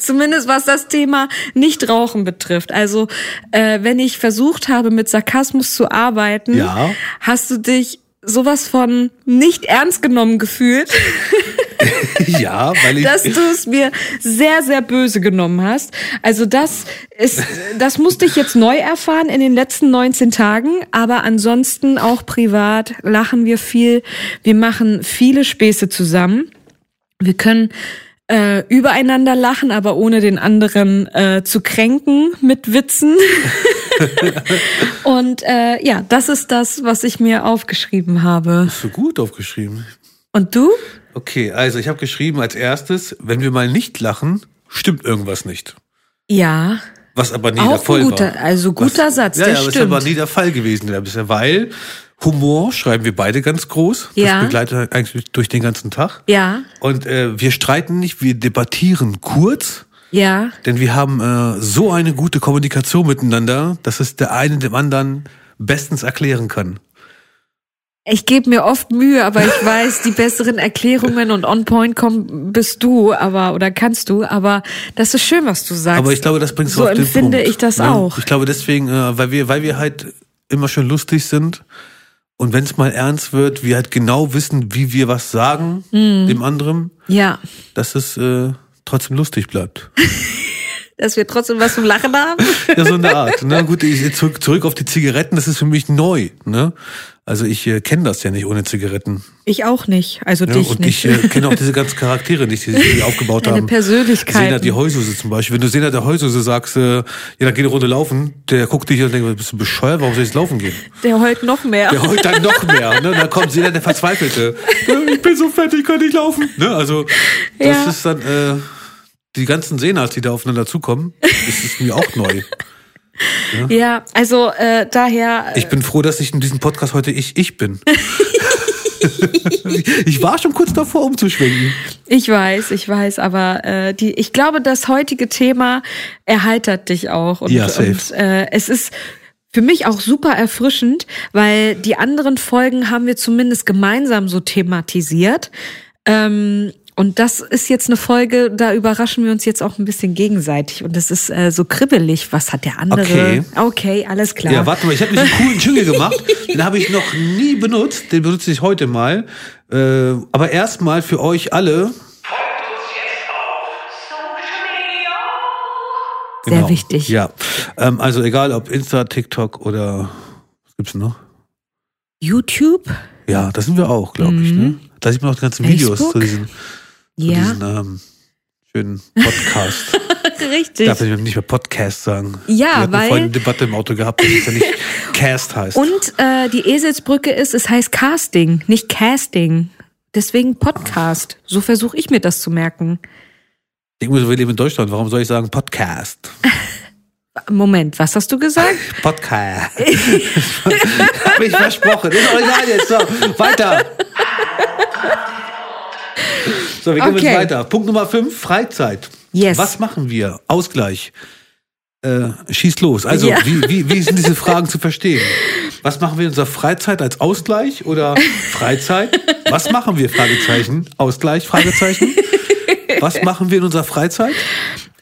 Zumindest was das Thema Nichtrauchen betrifft. Also äh, wenn ich versucht habe, mit Sarkasmus zu arbeiten, Ja. hast du dich sowas von nicht ernst genommen gefühlt. ja, weil ich. dass du es mir sehr, sehr böse genommen hast. Also das ist, das musste ich jetzt neu erfahren in den letzten 19 Tagen, aber ansonsten auch privat lachen wir viel. Wir machen viele Späße zusammen. Wir können äh, übereinander lachen, aber ohne den anderen äh, zu kränken mit Witzen. Und äh, ja, das ist das, was ich mir aufgeschrieben habe. so gut aufgeschrieben. Und du? Okay, also ich habe geschrieben als erstes, wenn wir mal nicht lachen, stimmt irgendwas nicht. Ja. Was aber nie Auch der Fall ein guter, war. also guter Was, Satz, ja, der ja, stimmt. ist aber nie der Fall gewesen bisher, weil Humor schreiben wir beide ganz groß. Ja. Das begleitet eigentlich durch den ganzen Tag. Ja, Und äh, wir streiten nicht, wir debattieren kurz, ja. denn wir haben äh, so eine gute Kommunikation miteinander, dass es der eine dem anderen bestens erklären kann. Ich gebe mir oft Mühe, aber ich weiß, die besseren Erklärungen und on point kommen bist du, aber oder kannst du, aber das ist schön, was du sagst. Aber ich glaube, das bringst du so auf den empfinde Punkt. ich das auch. Ich glaube deswegen, äh, weil wir, weil wir halt immer schön lustig sind und wenn es mal ernst wird, wir halt genau wissen, wie wir was sagen Mhm. dem anderen, Ja, dass es äh, trotzdem lustig bleibt. dass wir trotzdem was zum Lachen haben. Ja, so eine Art. Ne? Gut, ich, zurück, zurück auf die Zigaretten, das ist für mich neu. Ne? Also ich äh, kenne das ja nicht ohne Zigaretten. Ich auch nicht, also Ja, dich und nicht. ich äh, kenne auch diese ganzen Charaktere nicht, die sie aufgebaut Deine haben. Persönlichkeiten. Sena die Heususe zum Beispiel. Wenn du Sena der Heususe sagst, äh, ja, dann geh eine Runde laufen, der guckt dich und denkt, bist du bescheuert, warum soll ich jetzt laufen gehen? Der heult noch mehr. Der heult dann noch mehr. Ne? Dann kommt Sena der Verzweifelte. "Ja, Ich bin so fett, ich kann nicht laufen. Ne? Also das Ja. ist dann äh, die ganzen Senas, die da aufeinander zukommen, das ist mir auch neu. Ja, also äh, daher. Ich bin froh, dass ich in diesem Podcast heute ich ich bin. ich war schon kurz davor, umzuschwenken. Ich weiß, ich weiß, aber äh, die, ich glaube, das heutige Thema erheitert dich auch. Und, Ja, safe. und äh, es ist für mich auch super erfrischend, weil die anderen Folgen haben wir zumindest gemeinsam so thematisiert. Ähm, und das ist jetzt eine Folge, da überraschen wir uns jetzt auch ein bisschen gegenseitig. Und das ist äh, so kribbelig. Was hat der andere? Okay. okay alles klar. Ja, warte mal, ich habe mich einen coolen Jingle gemacht. Den habe ich noch nie benutzt. Den benutze ich heute mal. Äh, aber erstmal für euch alle. Sehr wichtig. Ja. Ähm, also egal ob Insta, TikTok oder was gibt's noch? YouTube? Ja, da sind wir auch, glaube ich. Ne? Da sieht man auch die ganzen Videos Mhm. Facebook? zu diesen, Ja, diesen ähm, schönen Podcast. richtig. Darf ich nicht mehr Podcast sagen? Ja, Wir weil- vorhin eine Debatte im Auto gehabt, dass es ja nicht Cast heißt. Und äh, die Eselsbrücke ist, es heißt Casting, nicht Casting. Deswegen Podcast. So versuche ich mir das zu merken. Ich muss, wir leben in Deutschland. Warum soll ich sagen Podcast? Moment, was hast du gesagt? Podcast. Hab ich versprochen. Ist egal jetzt. So, weiter. So, wir gehen Okay. jetzt weiter. Punkt Nummer 5, Freizeit. Yes. Was machen wir? Ausgleich. Äh, schieß los. Also, Ja. wie, wie, wie sind diese Fragen zu verstehen? Was machen wir in unserer Freizeit als Ausgleich oder Freizeit? Was machen wir? Fragezeichen. Ausgleich? Fragezeichen. Was machen wir in unserer Freizeit?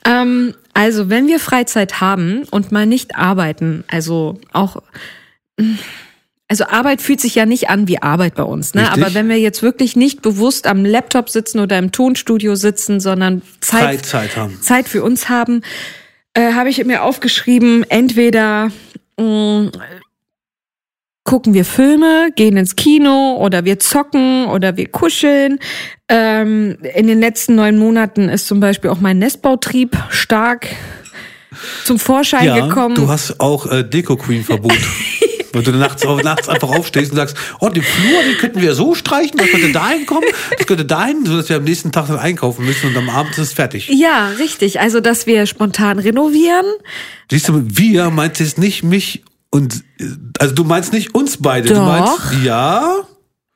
Ähm, also, wenn wir Freizeit haben und mal nicht arbeiten, also auch, also Arbeit fühlt sich ja nicht an wie Arbeit bei uns, ne? Richtig. Aber wenn wir jetzt wirklich nicht bewusst am Laptop sitzen oder im Tonstudio sitzen, sondern Zeit, Freizeit haben. Zeit für uns haben, äh, habe ich mir aufgeschrieben, entweder mh, gucken wir Filme, gehen ins Kino oder wir zocken oder wir kuscheln. Ähm, in den letzten neun Monaten ist zum Beispiel auch mein Nestbautrieb stark zum Vorschein Ja, gekommen. du hast auch äh, Deko Queen Verbot. Wenn du nachts, nachts einfach aufstehst und sagst, oh, den Flur, den könnten wir so streichen, das könnte dahin kommen, das könnte dahin, sodass wir am nächsten Tag dann einkaufen müssen und am Abend ist es fertig. ja, richtig. Also, dass wir spontan renovieren. Siehst du, wir meinst jetzt nicht mich und, also du meinst nicht uns beide, du Doch. meinst, ja,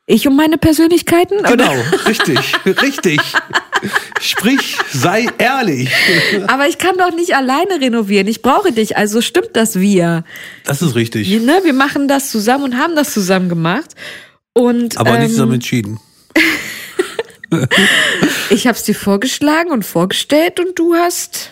Ich und meine Persönlichkeiten? genau, Oder? richtig, richtig. Sprich, sei ehrlich. Aber ich kann doch nicht alleine renovieren. Ich brauche dich. Also stimmt das wir. Das ist richtig. Ne? Wir machen das zusammen und haben das zusammen gemacht. Und Aber ähm, nicht zusammen entschieden. ich habe es dir vorgeschlagen und vorgestellt und du hast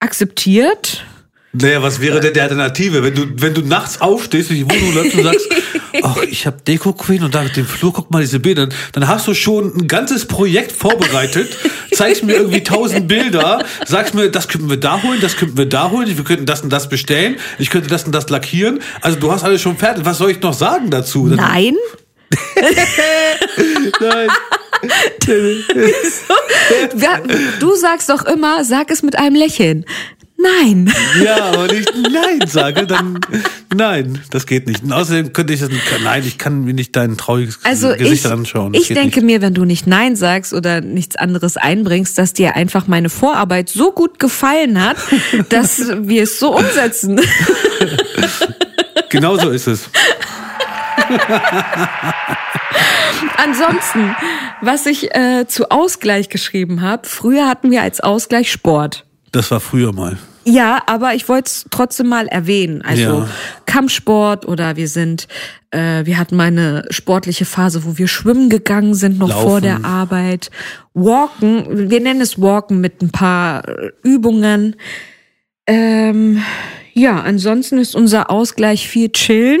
akzeptiert. Naja, was wäre denn die Alternative? Wenn du, wenn du nachts aufstehst, durch die Wohnung läufst und sagst, ach, ich habe Deko Queen und da den Flur, guck mal diese Bilder, dann hast du schon ein ganzes Projekt vorbereitet, zeigst mir irgendwie tausend Bilder, sagst mir, das könnten wir da holen, das könnten wir da holen, wir könnten das und das bestellen, ich könnte das und das lackieren. Also du hast alles schon fertig. Was soll ich noch sagen dazu? Nein. Nein. Du sagst doch immer, sag es mit einem Lächeln. Nein. Ja, aber wenn ich Nein sage, dann nein, das geht nicht. Und außerdem könnte ich das nicht, nein, ich kann mir nicht dein trauriges Also Gesicht ich, anschauen. Das ich denke nicht. mir, wenn du nicht Nein sagst oder nichts anderes einbringst, dass dir einfach meine Vorarbeit so gut gefallen hat, dass wir es so umsetzen. Genau so ist es. Ansonsten, was ich äh, zu Ausgleich geschrieben habe, früher hatten wir als Ausgleich Sport. Das war früher mal. Ja, aber ich wollte es trotzdem mal erwähnen. Also Ja. Kampfsport oder wir sind, äh, wir hatten mal eine sportliche Phase, wo wir schwimmen gegangen sind, noch Laufen. vor der Arbeit. Walken, wir nennen es Walken mit ein paar äh, Übungen. Ähm, ja, ansonsten ist unser Ausgleich viel Chillen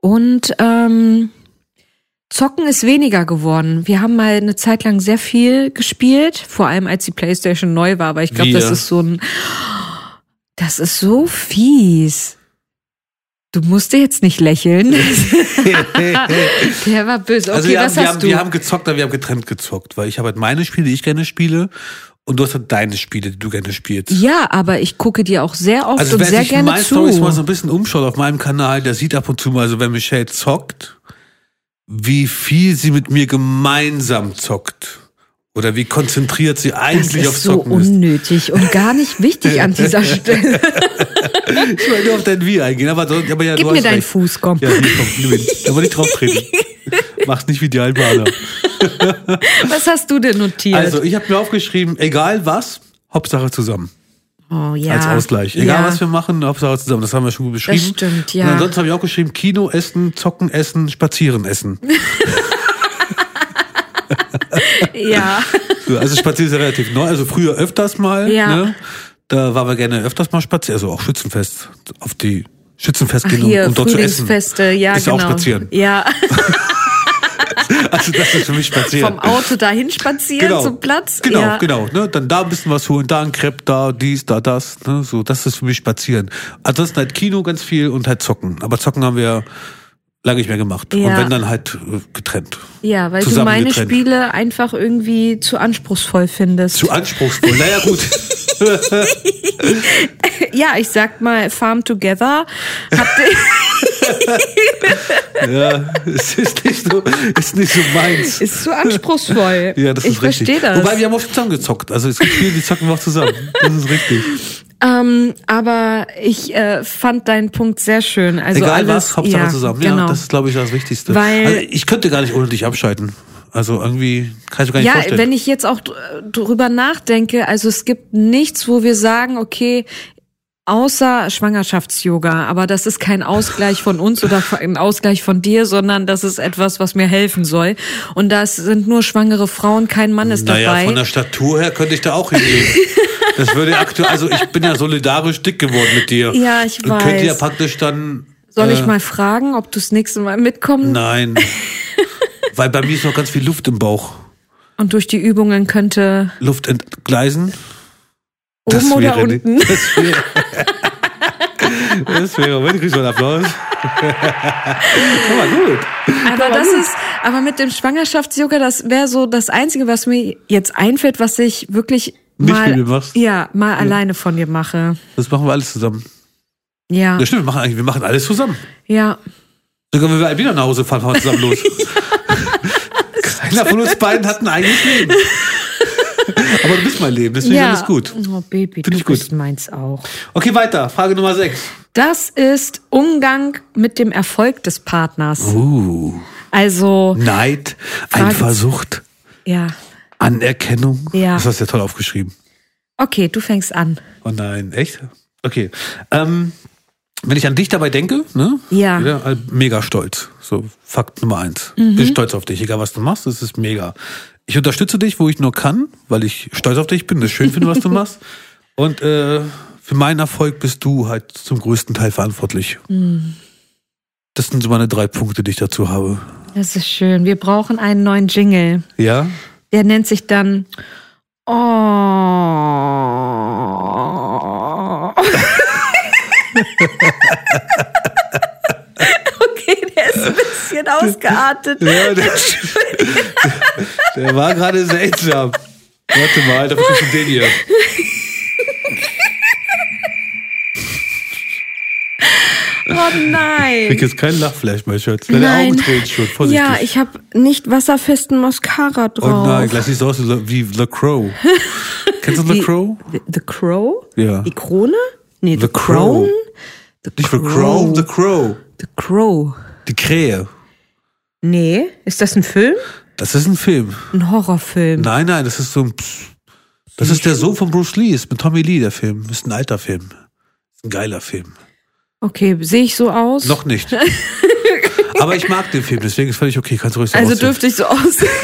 und ähm, Zocken ist weniger geworden. Wir haben mal eine Zeit lang sehr viel gespielt, vor allem als die Playstation neu war, aber ich glaube, das Wir. ist so ein, das ist so fies. Du musst dir jetzt nicht lächeln. Der war böse. Okay, also wir, was haben, wir, hast haben, du? wir haben gezockt, aber wir haben getrennt gezockt, weil ich habe halt meine Spiele, die ich gerne spiele, und du hast halt deine Spiele, die du gerne spielst. ja, aber ich gucke dir auch sehr oft Also und wer sehr sich gerne meine zu. Storys mal so ein bisschen umschaut auf meinem Kanal, der sieht ab und zu mal, also wenn Michelle zockt, wie viel sie mit mir gemeinsam zockt. Oder wie konzentriert sie das eigentlich auf ist so Zocken ist. unnötig und gar nicht wichtig an dieser Stelle. Ich wollte nur auf dein Wie eingehen, aber, so- aber ja, Gib du mir deinen recht. Fuß, komm. Ja, hier, komm, nimm ihn. Da wollte ich drauf treten. Mach's nicht wie die Albaner. Was hast du denn notiert? Also, ich habe mir aufgeschrieben, egal was, Hauptsache zusammen. Oh, ja. Als Ausgleich. Egal ja. was wir machen, Hauptsache zusammen. Das haben wir schon gut beschrieben. stimmt, ja. Und ansonsten habe ich auch geschrieben, Kino essen, zocken essen, spazieren essen. Ja. So, also spazieren ist ja relativ neu. Also früher öfters mal. Ja. Ne? Da waren wir gerne öfters mal spazieren. Also auch Schützenfest. Auf die Schützenfest gehen, um, um dort zu essen. Ja, ist genau. auch spazieren. Ja, Also das ist für mich spazieren. vom Auto dahin spazieren zum Platz. Genau, ja. genau. Ne? Dann da ein bisschen was holen, da ein Crepe, da dies, da das. Ne? So, das ist für mich spazieren. Ansonsten halt Kino ganz viel und halt zocken. Aber zocken haben wir lange nicht mehr gemacht. Ja. Und wenn dann halt äh, getrennt. Ja, weil du meine getrennt. Spiele einfach irgendwie zu anspruchsvoll findest. Zu anspruchsvoll. naja, gut. ja, ich sag mal, Farm Together. Ja, es ist nicht so, ist nicht so meins. ist zu anspruchsvoll. Ja, das ich ist richtig. verstehe das. Wobei wir haben oft zusammen gezockt. Also es gibt Spiele, die zocken wir auch zusammen. Das ist richtig. Ähm, aber ich äh, fand deinen Punkt sehr schön. Also Egal alles, was, Hauptsache ja, zusammen. Genau. Ja, das ist, glaube ich, das Wichtigste. Weil- also ich könnte gar nicht ohne dich abschalten. Also irgendwie kann ich mir gar nicht Ja, vorstellen. wenn ich jetzt auch dr- drüber nachdenke, also es gibt nichts, wo wir sagen, okay, außer Schwangerschafts-Yoga, aber das ist kein Ausgleich von uns oder ein Ausgleich von dir, sondern das ist etwas, was mir helfen soll. Und das sind nur schwangere Frauen, kein Mann ist naja, dabei. von der Statur her könnte ich da auch hingehen. Das würde aktuell, also ich bin ja solidarisch dick geworden mit dir. Ja, ich Und könnte ja weiß. praktisch dann. Soll äh, ich mal fragen, ob du das nächste Mal mitkommen Nein. Weil bei mir ist noch ganz viel Luft im Bauch. und durch die Übungen könnte Luft entgleisen. oben oder wäre unten. Das wäre. Das wäre, wenn kriegst du einen Applaus. Guck mal, gut. Aber das ist, aber mit dem Schwangerschafts-Yoga, das wäre so das Einzige, was mir jetzt einfällt, was ich wirklich Nicht mal, mit mir machst? ja, mal alleine von dir mache. Das machen wir alles zusammen. Ja, Ja, stimmt, wir machen eigentlich, wir machen alles zusammen. ja. Sogar wenn wir wieder nach Hause fahren, fahren wir zusammen los. Keiner von uns beiden hat ein eigenes Leben. Aber du bist mein Leben, deswegen ja. alles gut. Oh, Baby, Find du ich gut. bist meins auch. Okay, weiter. Frage Nummer 6. Das ist Umgang mit dem Erfolg des Partners. Uh, Also, Neid, Frage- Eifersucht, ja. Anerkennung. Ja. Das hast du ja toll aufgeschrieben. Okay, du fängst an. Oh nein, echt? Okay. Ähm, wenn ich an dich dabei denke, ne? Ja. Mhm. Wieder, äh, mega stolz. So, Fakt Nummer eins. Bin stolz auf dich, egal was du machst, das ist mega. Ich unterstütze dich, wo ich nur kann, weil ich stolz auf dich bin, das schön finde, was du machst. Und äh, für meinen Erfolg bist du halt zum größten Teil verantwortlich. Hm. Das sind so meine drei Punkte, die ich dazu habe. Das ist schön. Wir brauchen einen neuen Jingle. Ja? Der nennt sich dann Oh. okay, der ist ein bisschen ausgeartet. Ja, der, der war gerade seltsam. Warte mal, da bist du den hier. Oh nein. Krieg jetzt keinen Lachflash, mein Schatz. Deine Nein. Augen tränen schon. Vorsichtig. Ja, ich habe nicht wasserfesten Mascara Oh drauf. nein, gleich siehst du aus wie The Crow. Kennst du The Crow? The, the Crow? Ja. Die Krone? Nee, The, The Crow. Crown? The Nicht The Crow, The Crow. The Crow. Die Krähe. Nee, ist das ein Film? Das ist ein Film. Ein Horrorfilm. Nein, nein, das ist so ein. Das ist der Sohn von Bruce Lee, ist mit Tommy Lee der Film. Ist ein alter Film. Ist ein geiler Film. Okay, sehe ich so aus? Noch nicht. Aber ich mag den Film, deswegen ist völlig okay. Kannst ruhig so Also aussehen. dürfte ich so aussehen.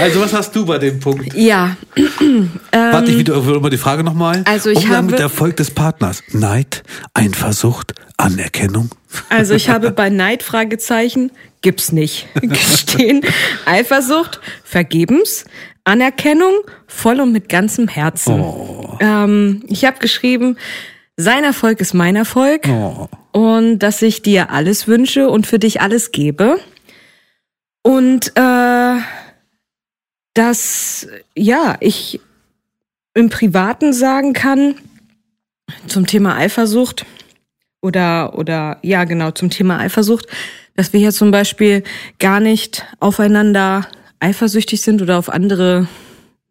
Also was hast du bei dem Punkt? Ja, Warte, ich wiederhole mal die Frage nochmal. Ähm, Also ich Umgang habe- mit Erfolg des Partners. Neid, Eifersucht, Anerkennung. also ich habe bei Neid Fragezeichen gibt's nicht gestehen. Eifersucht, vergebens, Anerkennung, voll und mit ganzem Herzen. Oh. Ähm, ich habe geschrieben, sein Erfolg ist mein Erfolg Oh. und dass ich dir alles wünsche und für dich alles gebe. Und äh, dass ja, ich im Privaten sagen kann zum Thema Eifersucht oder oder ja genau zum Thema Eifersucht, dass wir hier zum Beispiel gar nicht aufeinander eifersüchtig sind oder auf andere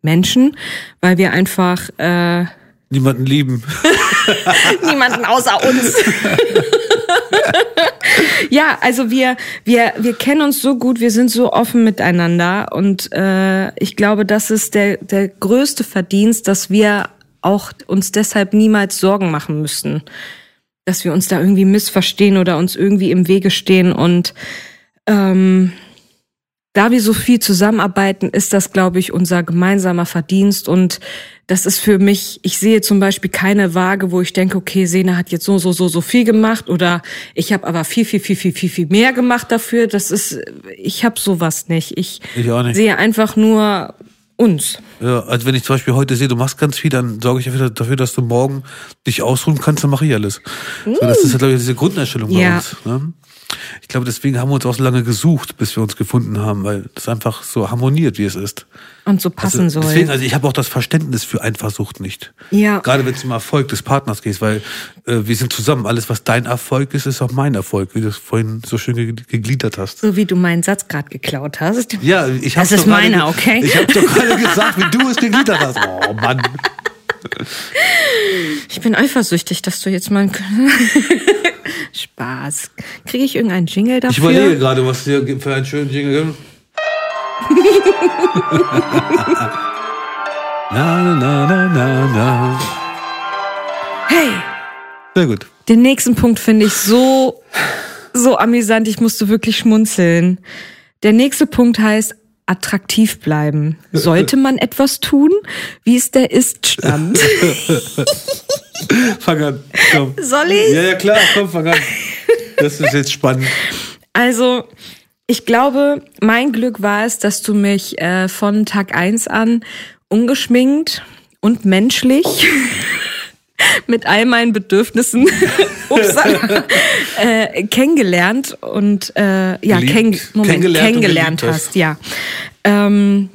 Menschen, weil wir einfach äh, Niemanden lieben. niemanden außer uns. ja, also wir, wir, wir kennen uns so gut, wir sind so offen miteinander und äh, ich glaube, das ist der, der größte Verdienst, dass wir auch uns deshalb niemals Sorgen machen müssen, dass wir uns da irgendwie missverstehen oder uns irgendwie im Wege stehen und ähm, da wir so viel zusammenarbeiten, ist das, glaube ich, unser gemeinsamer Verdienst. Und das ist für mich, ich sehe zum Beispiel keine Waage, wo ich denke, okay, Sena hat jetzt so, so, so, so viel gemacht oder ich habe aber viel, viel, viel, viel, viel, viel mehr gemacht dafür. Das ist, ich habe sowas nicht. Ich, Ich auch nicht. sehe einfach nur uns. Ja, also wenn ich zum Beispiel heute sehe, du machst ganz viel, dann sorge ich dafür, dafür, dass du morgen dich ausruhen kannst, dann mache ich alles. So, das ist ja, glaube ich, diese Grundeinstellung bei Ja. uns. Ne? Ich glaube, deswegen haben wir uns auch so lange gesucht, bis wir uns gefunden haben, weil das einfach so harmoniert, wie es ist. Und so passen also, soll. Deswegen, also ich habe auch das Verständnis für Eifersucht nicht. Ja. Gerade wenn es um Erfolg des Partners geht, weil äh, wir sind zusammen. Alles, was dein Erfolg ist, ist auch mein Erfolg, wie du es vorhin so schön ge gegliedert hast. so wie du meinen Satz gerade geklaut hast. Ja, ich Das hab's ist meiner, okay? Ich habe doch gerade gesagt, wie du es gegliedert hast. Oh Mann. Ich bin eifersüchtig, dass du jetzt mal Spaß. Kriege ich irgendeinen Jingle dafür? Ich überlege gerade, was dir für einen schönen Jingle gibt. na, na, na, na, na. Hey, Sehr gut. den nächsten Punkt finde ich so, so amüsant. Ich musste wirklich schmunzeln. Der nächste Punkt heißt attraktiv bleiben. Sollte man etwas tun? Wie ist der Ist-Stand? Fang an. Komm. Soll ich? Ja, ja, klar, komm, fang an. Das ist jetzt spannend. Also, ich glaube, mein Glück war es, dass du mich äh, von Tag eins an ungeschminkt und menschlich mit all meinen Bedürfnissen upsala, äh, kennengelernt und äh, ja, kenn, Moment, Kennengelernt kennengelernt hast, ja. Ähm,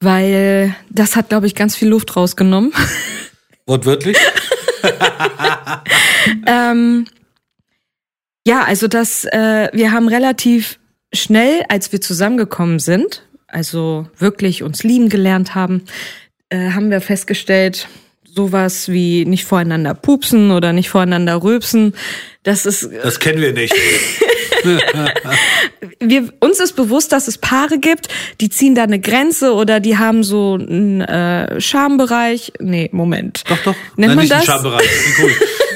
weil das hat, glaube ich, ganz viel Luft rausgenommen. Wortwörtlich? Ähm, ja, also das, äh, wir haben relativ schnell, als wir zusammengekommen sind, also wirklich uns lieben gelernt haben, äh, haben wir festgestellt, sowas wie nicht voreinander pupsen oder nicht voreinander rülpsen, das ist, Das kennen wir nicht. wir, uns ist bewusst, dass es Paare gibt, die ziehen da eine Grenze oder die haben so einen äh, Schambereich. Nee, Moment. Doch, doch. Nennt Nein, man nicht das? im Schambereich. Die, cool.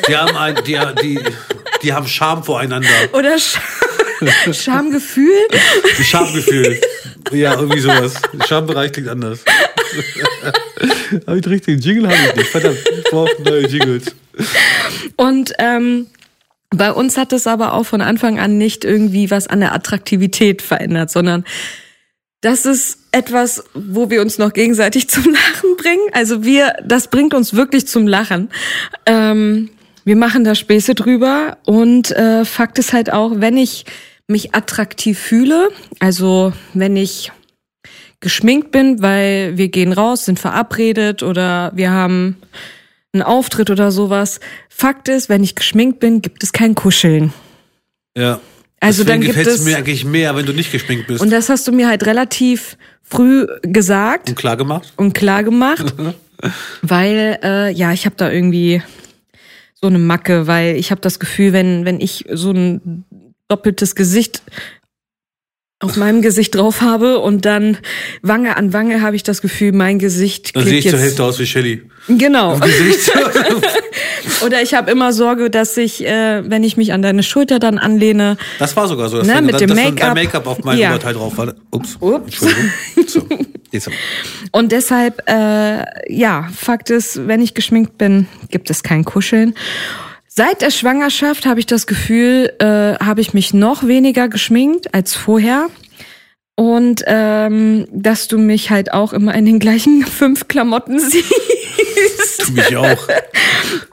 die haben ein, die, die, die haben Scham voreinander. Oder Sch Schamgefühl. Schamgefühl. Ja, irgendwie sowas. Schambereich klingt anders. Habe ich den richtigen Jingle? Habe ich nicht. Verdammt, ich brauche neue Jingles. Und ähm, bei uns hat es aber auch von Anfang an nicht irgendwie was an der Attraktivität verändert, sondern das ist etwas, wo wir uns noch gegenseitig zum Lachen bringen. Also wir, das bringt uns wirklich zum Lachen. Ähm, wir machen da Späße drüber und äh, Fakt ist halt auch, wenn ich mich attraktiv fühle, also wenn ich geschminkt bin, weil wir gehen raus, sind verabredet oder wir haben einen Auftritt oder sowas. Fakt ist, wenn ich geschminkt bin, gibt es kein Kuscheln. Ja. Also dann gibt gefällt es es mir eigentlich mehr, wenn du nicht geschminkt bist. und das hast du mir halt relativ früh gesagt Und klar gemacht? und klar gemacht, weil äh, ja, ich habe da irgendwie so eine Macke, weil ich habe das Gefühl, wenn wenn ich so ein doppeltes Gesicht auf meinem Gesicht drauf habe und dann Wange an Wange habe ich das Gefühl, mein Gesicht Dann sehe ich zur jetzt Hälfte aus wie Shelly. genau. Oder ich habe immer Sorge, dass ich, äh, wenn ich mich an deine Schulter dann anlehne, Das war sogar so. Dass wenn- mit dem dann dein Make-up. Make-up auf meinem Ja. Oberteil drauf war. Ups. Ups. Entschuldigung. So. Und deshalb, äh, ja, Fakt ist, wenn ich geschminkt bin, gibt es kein Kuscheln. Seit der Schwangerschaft habe ich das Gefühl, äh, habe ich mich noch weniger geschminkt als vorher. Und ähm, dass du mich halt auch immer in den gleichen fünf Klamotten siehst. Tu mich auch.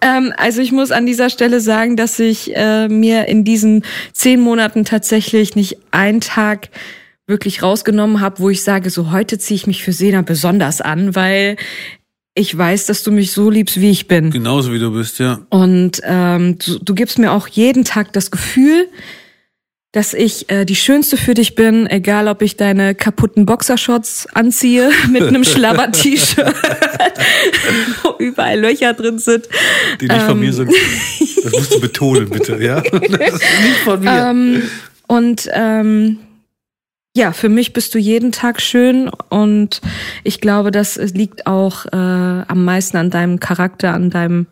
Ähm, also ich muss an dieser Stelle sagen, dass ich äh, mir in diesen zehn Monaten tatsächlich nicht einen Tag wirklich rausgenommen habe, wo ich sage, so heute ziehe ich mich für Sena besonders an, weil ich weiß, dass du mich so liebst, wie ich bin. Genauso wie du bist, ja. Und ähm, du, du gibst mir auch jeden Tag das Gefühl, dass ich äh, die Schönste für dich bin, egal ob ich deine kaputten Boxershorts anziehe mit einem Schlabber-T-Shirt, wo überall Löcher drin sind. Die nicht von Ähm. mir sind. Das musst du betonen, bitte, ja? Das ist nicht von mir. Ähm, und ähm, ja, für mich bist du jeden Tag schön und ich glaube, das liegt auch äh, am meisten an deinem Charakter, an deinem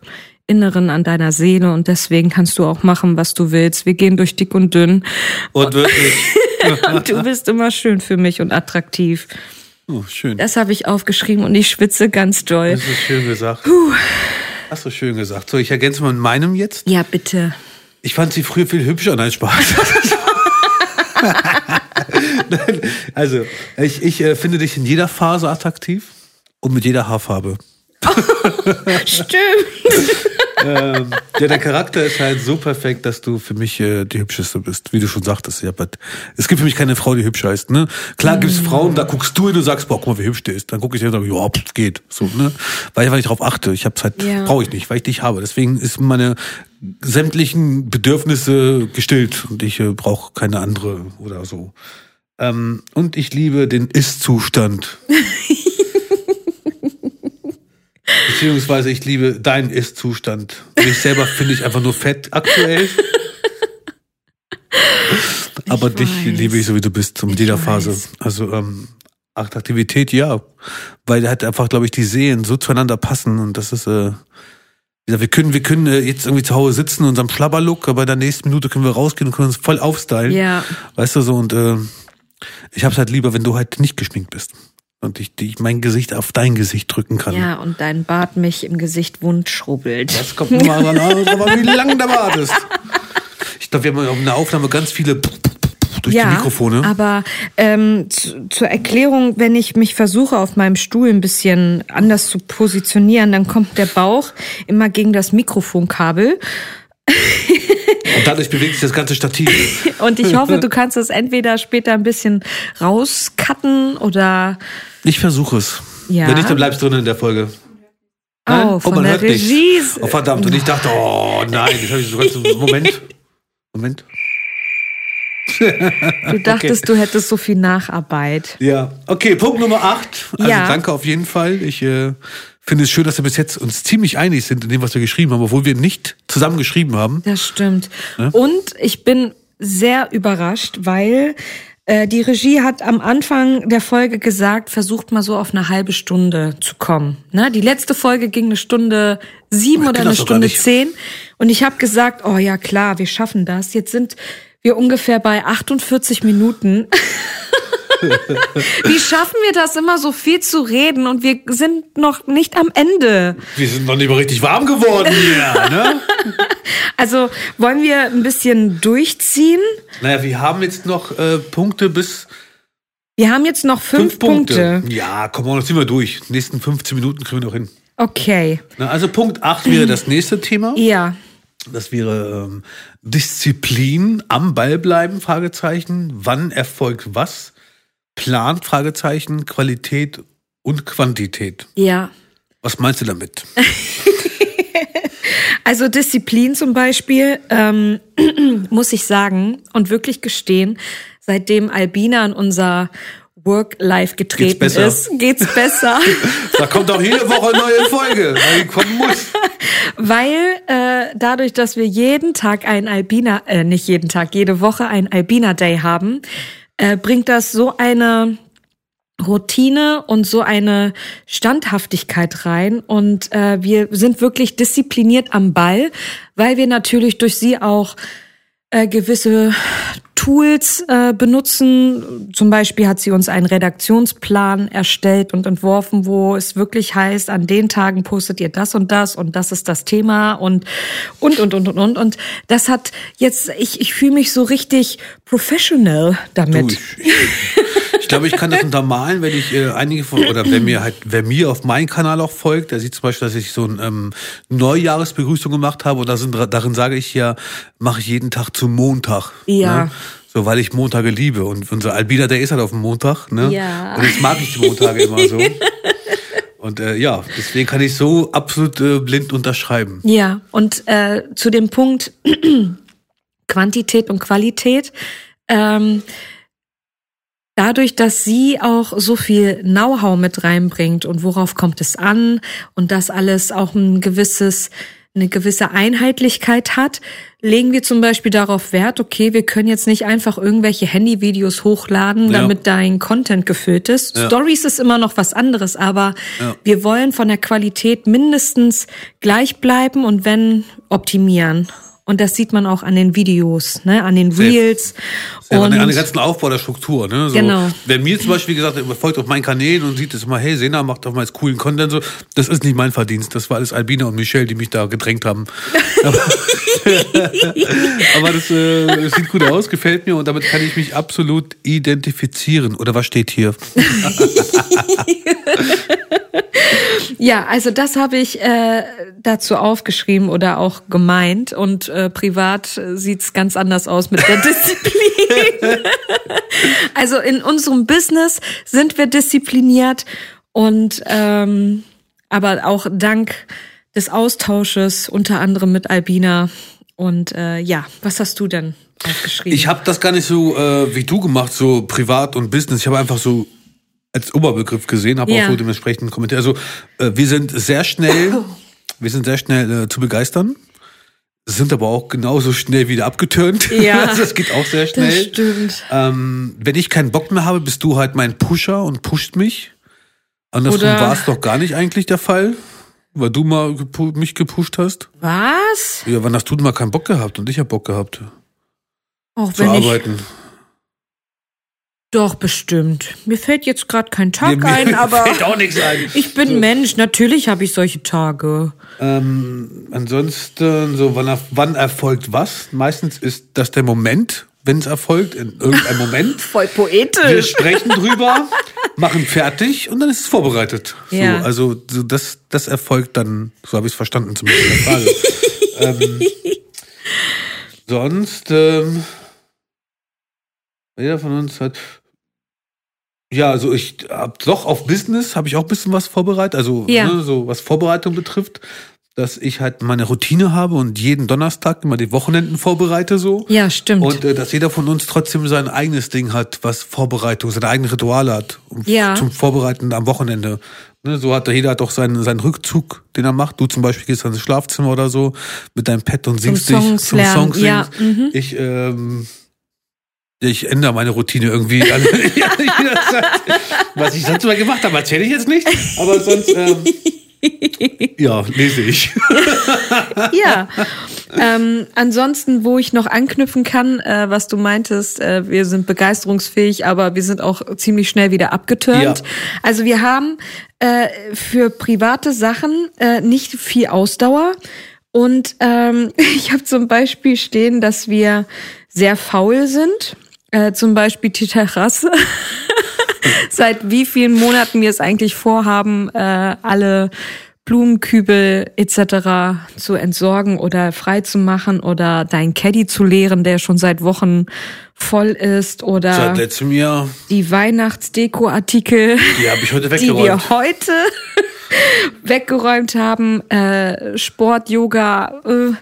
Inneren, an deiner Seele und deswegen kannst du auch machen, was du willst. Wir gehen durch dick und dünn Und wirklich. und du bist immer schön für mich und attraktiv. Oh, schön. Das habe ich aufgeschrieben und ich schwitze ganz doll. Das ist schön gesagt. Hast du schön gesagt. So, ich ergänze mal in meinem jetzt. Ja, bitte. Ich fand sie früher viel hübscher. Nein, Spaß. Nein, also, ich, ich äh, finde dich in jeder Phase attraktiv und mit jeder Haarfarbe. Stimmt. ähm, ja, der Charakter ist halt so perfekt, dass du für mich äh, die hübscheste bist, wie du schon sagtest. Ja, but es gibt für mich keine Frau, die hübscher ist. Ne? Klar gibt's Frauen, da guckst du hin und sagst, boah, guck mal, wie hübsch der ist. Dann gucke ich hin und sage, ja, pff, geht. So, ne? Weil ich einfach nicht drauf achte. Ich hab's halt, Ja. brauche ich nicht, weil ich dich habe. Deswegen ist meine sämtlichen Bedürfnisse gestillt und ich äh, brauche keine andere oder so. Ähm, und ich liebe den Ist-Zustand. Beziehungsweise ich liebe deinen Ist-Zustand. Mich selber finde ich einfach nur fett aktuell. Aber dich weiß. liebe ich so, wie du bist, Ich jeder Phase. weiß. Also ähm, Attraktivität, ja. Weil halt einfach, glaube ich, die Seelen so zueinander passen und das ist, äh, gesagt, wir können, wir können äh, jetzt irgendwie zu Hause sitzen in unserem Schlabberlook, aber in der nächsten Minute können wir rausgehen und können uns voll aufstylen. Ja. Weißt du so, und äh, ich hab's halt lieber, wenn du halt nicht geschminkt bist. Und ich, ich mein Gesicht auf dein Gesicht drücken kann. Ja, und dein Bart mich im Gesicht wund schrubbelt. Das kommt nur mal dran an, aber wie lange da wartest. Ich glaube, wir haben auf einer Aufnahme ganz viele durch die Mikrofone. Aber ähm, zu, zur Erklärung, wenn ich mich versuche, auf meinem Stuhl ein bisschen anders zu positionieren, dann kommt der Bauch immer gegen das Mikrofonkabel. Und dadurch bewegt sich das ganze Stativ. Und ich hoffe, du kannst es entweder später ein bisschen rauscutten oder Ich versuche es. Ja. Wenn nicht, dann bleibst du drin in der Folge. Nein? oh, von man der hört nichts. Regie. Oh, verdammt. Und ich dachte, oh nein, das habe ich so ganz Moment. Moment. Du dachtest, du hättest so viel Nacharbeit. Ja, okay, Punkt Nummer 8. Also Ja. danke auf jeden Fall. Ich äh, finde es schön, dass wir bis jetzt uns ziemlich einig sind in dem, was wir geschrieben haben, obwohl wir nicht zusammen geschrieben haben. Das stimmt. Ne? Und ich bin sehr überrascht, weil äh, die Regie hat am Anfang der Folge gesagt, versucht mal so auf eine halbe Stunde zu kommen. Ne? Die letzte Folge ging eine Stunde sieben oder eine Stunde zehn. Und ich habe gesagt, oh ja klar, wir schaffen das. Jetzt sind wir ungefähr bei 48 Minuten. Wie schaffen wir das immer so viel zu reden und wir sind noch nicht am Ende? Wir sind noch nicht mal richtig warm geworden hier, ne? Also wollen wir ein bisschen durchziehen? Naja, wir haben jetzt noch äh, Punkte bis Wir haben jetzt noch fünf, fünf Punkte. Punkte. Ja, komm mal, das ziehen wir durch. Die nächsten 15 Minuten kriegen wir noch hin. Okay. Na, also Punkt 8 wäre das nächste Thema. Ja. Das wäre ähm, Disziplin, am Ball bleiben, Fragezeichen. Wann erfolgt was? Plant, Fragezeichen, Qualität und Quantität. Ja. Was meinst du damit? Also Disziplin zum Beispiel, ähm, muss ich sagen und wirklich gestehen, seitdem Albina in unser Work-Life getreten besser? ist, geht's besser. Da kommt auch jede Woche eine neue Folge, weil die kommen muss. Weil äh, dadurch, dass wir jeden Tag einen Albina, äh, nicht jeden Tag, jede Woche einen Albina Day haben, äh, bringt das so eine Routine und so eine Standhaftigkeit rein. Und äh, wir sind wirklich diszipliniert am Ball, weil wir natürlich durch sie auch äh, gewisse Tools äh, benutzen. Zum Beispiel hat sie uns einen Redaktionsplan erstellt und entworfen, wo es wirklich heißt, an den Tagen postet ihr das und das und das ist das Thema und und und und und und und das hat jetzt ich ich fühle mich so richtig professional damit. Du, ich, ich glaube, ich kann das untermalen, wenn ich äh, einige von, oder wer mir halt, wer mir auf meinen Kanal auch folgt, der sieht zum Beispiel, dass ich so ein ähm, Neujahresbegrüßung gemacht habe und da sind, darin sage ich ja, mache ich jeden Tag zum Montag. Ja. Ne? So, weil ich Montage liebe. Und unser Albina, der ist halt auf dem Montag, ne? Ja. Und jetzt mag ich die Montage immer so. Und äh, ja, deswegen kann ich so absolut äh, blind unterschreiben. Ja, und äh, zu dem Punkt Quantität und Qualität. Ähm, dadurch, dass sie auch so viel Know-how mit reinbringt und worauf kommt es an und das alles auch ein gewisses eine gewisse Einheitlichkeit hat, legen wir zum Beispiel darauf Wert, okay, wir können jetzt nicht einfach irgendwelche Handyvideos hochladen, Ja. damit dein Content gefüllt ist. Ja. Stories ist immer noch was anderes, aber Ja. wir wollen von der Qualität mindestens gleich bleiben und wenn optimieren. Und das sieht man auch an den Videos, ne, an den Reels. Ja, an und den an den ganzen Aufbau der Struktur. Ne? So, Genau. Wer mir zum Beispiel gesagt hat, folgt auf meinen Kanälen und sieht es immer, hey, Sena macht doch mal jetzt coolen Content. So, das ist nicht mein Verdienst. Das war alles Albina und Michelle, die mich da gedrängt haben. Aber, aber das, äh, das sieht gut aus, gefällt mir und damit kann ich mich absolut identifizieren. Oder was steht hier? Ja, also das habe ich äh, dazu aufgeschrieben oder auch gemeint und äh, privat sieht's ganz anders aus mit der Disziplin. also in unserem Business sind wir diszipliniert und ähm, aber auch dank des Austausches unter anderem mit Albina und äh, ja, was hast du denn aufgeschrieben? Ich habe das gar nicht so äh, wie du gemacht, so privat und Business. Ich habe einfach so als Oberbegriff gesehen, habe Ja. auch so dementsprechend kommentiert. Also äh, wir sind sehr schnell, wir sind sehr schnell äh, zu begeistern, sind aber auch genauso schnell wieder abgeturnt. Ja. also das geht auch sehr das schnell. stimmt. Ähm, wenn ich keinen Bock mehr habe, bist du halt mein Pusher und pusht mich. Andersrum war es doch gar nicht eigentlich der Fall, weil du mal gepu mich gepusht hast. Was? Ja, wann hast du denn mal keinen Bock gehabt und ich hab Bock gehabt Auch zu wenn ich arbeiten? Doch, bestimmt. Mir fällt jetzt gerade kein Tag Mir- ein, mir aber fällt auch nichts ein. ich bin Mensch. Natürlich habe ich solche Tage. Ähm, ansonsten, so wann, wann erfolgt was? Meistens ist das der Moment, wenn es erfolgt, in irgendeinem Moment. Voll Wir poetisch. sprechen drüber, machen fertig und dann ist es vorbereitet. Ja. So, also so das, das erfolgt dann, so habe ich es verstanden zumindest in der Frage. ähm, sonst, ähm, jeder von uns hat. Ja, also ich hab doch auf Business habe ich auch ein bisschen was vorbereitet, also Ja. ne, so was Vorbereitung betrifft, dass ich halt meine Routine habe und jeden Donnerstag immer die Wochenenden vorbereite so. Ja, stimmt. Und äh, dass jeder von uns trotzdem sein eigenes Ding hat, was Vorbereitung, seine eigenen Rituale hat um, Ja. zum Vorbereiten am Wochenende. Ne, so hat jeder hat doch seinen, seinen Rückzug, den er macht. Du zum Beispiel gehst ins Schlafzimmer oder so mit deinem Pad und singst dich Songs zum lernen, Song singen. ja, mhm. Ich, ähm, ich ändere meine Routine irgendwie. Also, was ich sonst mal gemacht habe, erzähle ich jetzt nicht. Aber sonst, ähm, ja, lese ich. ja. ähm, ansonsten, wo ich noch anknüpfen kann, äh, was du meintest, äh, wir sind begeisterungsfähig, aber wir sind auch ziemlich schnell wieder abgetürmt. Ja. Also wir haben äh, für private Sachen äh, nicht viel Ausdauer. Und ähm, ich habe zum Beispiel stehen, dass wir sehr faul sind. Äh, zum Beispiel die Terrasse. Seit wie vielen Monaten wir es eigentlich vorhaben, äh, alle Blumenkübel etc. zu entsorgen oder frei zu machen oder dein Caddy zu leeren, der schon seit Wochen voll ist oder Seit letztem Jahr, die Weihnachtsdeko-Artikel, die habe ich heute die wir weggeräumt. heute weggeräumt haben, äh, Sport, Yoga. Äh,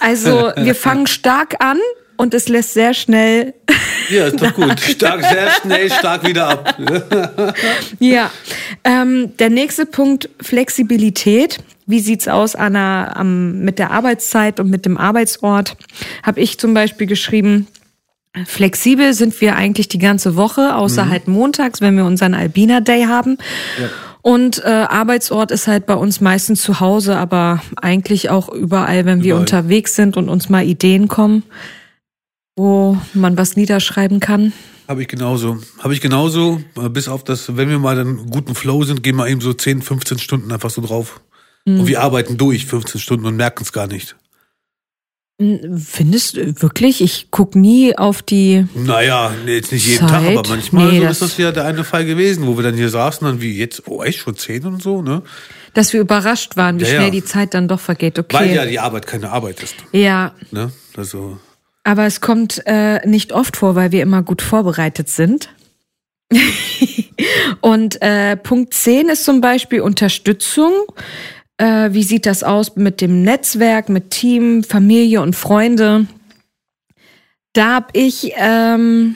also wir fangen stark an und es lässt sehr schnell, Ja, ist doch gut. Stark, sehr schnell, stark wieder ab. ja. Ähm, der nächste Punkt, Flexibilität. Wie sieht's aus, Anna, am, mit der Arbeitszeit und mit dem Arbeitsort? Habe ich zum Beispiel geschrieben, Flexibel sind wir eigentlich die ganze Woche, außer halt montags, wenn wir unseren Albina Day haben. Und äh, Arbeitsort ist halt bei uns meistens zu Hause, aber eigentlich auch überall, wenn wir Überall. unterwegs sind und uns mal Ideen kommen, wo man was niederschreiben kann. Habe ich genauso. Habe ich genauso. äh, Bis auf das, wenn wir mal dann einen guten Flow sind, gehen wir eben so 10, 15 Stunden einfach so drauf. Mhm. Und wir arbeiten durch 15 Stunden und merken es gar nicht. Findest du wirklich? Ich guck nie auf die. Naja, nee, jetzt nicht jeden Zeit? Tag, aber manchmal Nee, so das- ist das ja der eine Fall gewesen, wo wir dann hier saßen, dann wie jetzt, oh echt, schon 10 und so, ne? Dass wir überrascht waren, wie Ja, schnell ja. die Zeit dann doch vergeht. Okay. Weil ja die Arbeit keine Arbeit ist, ja, ne? Also, aber es kommt äh, nicht oft vor, weil wir immer gut vorbereitet sind. Und äh, Punkt 10 ist zum Beispiel Unterstützung. Äh, wie sieht das aus mit dem Netzwerk, mit Team, Familie und Freunde? Da habe ich ähm,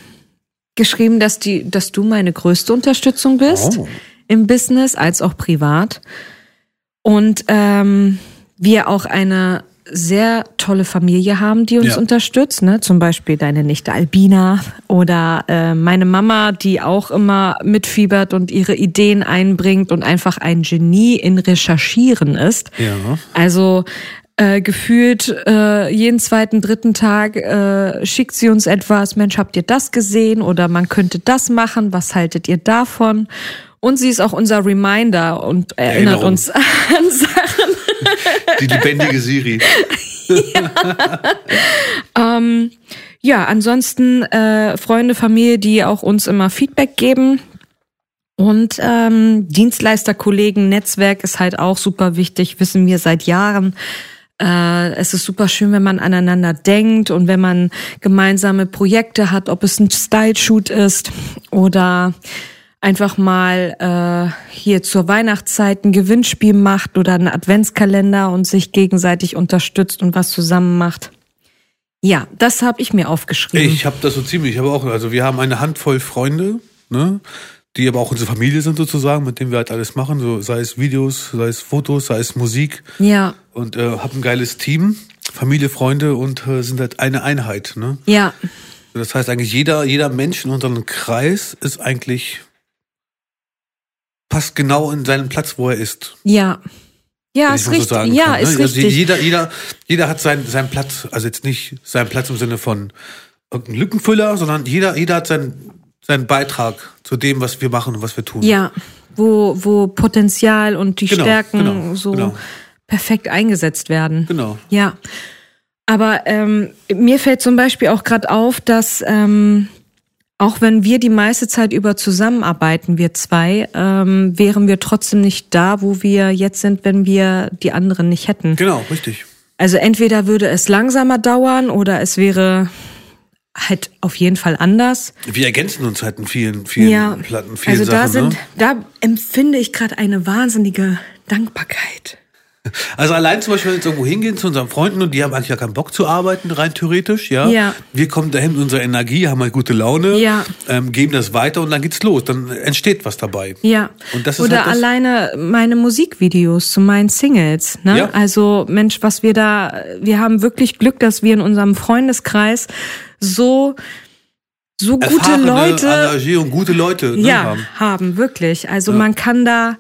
geschrieben, dass, die, dass du meine größte Unterstützung bist Oh. im Business als auch privat. Und ähm, wir auch eine sehr tolle Familie haben, die uns Ja. unterstützt. Ne? Zum Beispiel deine Nichte Albina oder äh, meine Mama, die auch immer mitfiebert und ihre Ideen einbringt und einfach ein Genie in Recherchieren ist. ja. Also äh, gefühlt äh, jeden zweiten, dritten Tag äh, schickt sie uns etwas, Mensch, habt ihr das gesehen oder man könnte das machen, was haltet ihr davon? Und sie ist auch unser Reminder und erinnert Erinnerung. uns an Sachen. Die lebendige Siri. Ja, ansonsten äh, Freunde, Familie, die auch uns immer Feedback geben. Und ähm, Dienstleister, Kollegen, Netzwerk ist halt auch super wichtig, wissen wir seit Jahren. Äh, es ist super schön, wenn man aneinander denkt und wenn man gemeinsame Projekte hat, ob es ein Style-Shoot ist oder einfach mal äh, hier zur Weihnachtszeit ein Gewinnspiel macht oder einen Adventskalender und sich gegenseitig unterstützt und was zusammen macht. Ja, das habe ich mir aufgeschrieben. Ich habe das so ziemlich, ich habe auch, also wir haben eine Handvoll Freunde, ne? Die aber auch unsere Familie sind sozusagen, mit denen wir halt alles machen, so sei es Videos, sei es Fotos, sei es Musik ja, und äh, haben ein geiles Team, Familie, Freunde und äh, sind halt eine Einheit, ne? ja, Das heißt eigentlich jeder jeder Mensch in unserem Kreis ist eigentlich passt genau in seinen Platz, wo er ist. ja. Ja, ist so richtig. sagen ja, kann, ne? ist Also richtig. Jeder, jeder, jeder hat seinen, seinen Platz, also jetzt nicht seinen Platz im Sinne von irgendein Lückenfüller, sondern jeder, jeder hat seinen, seinen Beitrag zu dem, was wir machen und was wir tun. Ja, wo, wo Potenzial und die Genau, Stärken genau, so genau. perfekt eingesetzt werden. Genau. Ja. Aber ähm, mir fällt zum Beispiel auch gerade auf, dass ähm, auch wenn wir die meiste Zeit über zusammenarbeiten, wir zwei, ähm, wären wir trotzdem nicht da, wo wir jetzt sind, wenn wir die anderen nicht hätten. Genau, richtig. Also entweder würde es langsamer dauern oder es wäre halt auf jeden Fall anders. Wir ergänzen uns halt in vielen, vielen Ja, Platten, vielen also da Sachen. sind, ne? da empfinde ich gerade eine wahnsinnige Dankbarkeit. Also allein zum Beispiel, wenn wir jetzt irgendwo hingehen zu unseren Freunden und die haben eigentlich ja keinen Bock zu arbeiten, rein theoretisch, ja. Ja. Wir kommen dahin mit unserer Energie, haben halt gute Laune, Ja. ähm, geben das weiter und dann geht's los. Dann entsteht was dabei. Ja. Und das ist Oder halt das- alleine meine Musikvideos zu meinen Singles. Ne? Ja. Also Mensch, was wir da, wir haben wirklich Glück, dass wir in unserem Freundeskreis so so gute Erfahrene, Leute Engagier und gute Leute ne, ja, haben. haben. wirklich. Also Ja. man kann da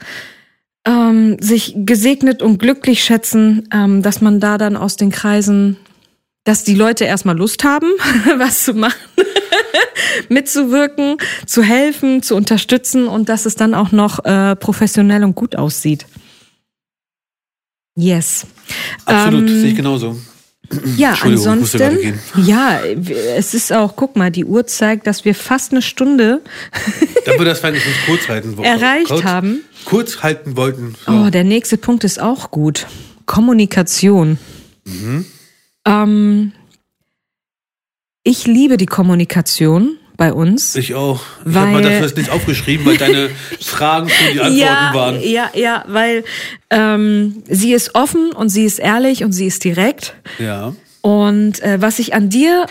ähm, sich gesegnet und glücklich schätzen, ähm, dass man da dann aus den Kreisen dass die Leute erstmal Lust haben, was zu machen, mitzuwirken, zu helfen, zu unterstützen und dass es dann auch noch äh, professionell und gut aussieht. Yes. Absolut, Ähm, sehe ich genauso. Ja, ansonsten, ja, es ist auch, guck mal, die Uhr zeigt, dass wir fast eine Stunde Dann wir das wenigstens kurz halten wollten. erreicht kurz, haben. Kurz halten wollten. So. Oh, der nächste Punkt ist auch gut. Kommunikation. Ähm, ich liebe die Kommunikation bei uns. Ich auch. Ich habe mal dafür das nicht aufgeschrieben, weil deine Fragen schon die Antworten ja, waren. ja, ja, weil ähm, sie ist offen und sie ist ehrlich und sie ist direkt. Ja. Und äh, was ich an dir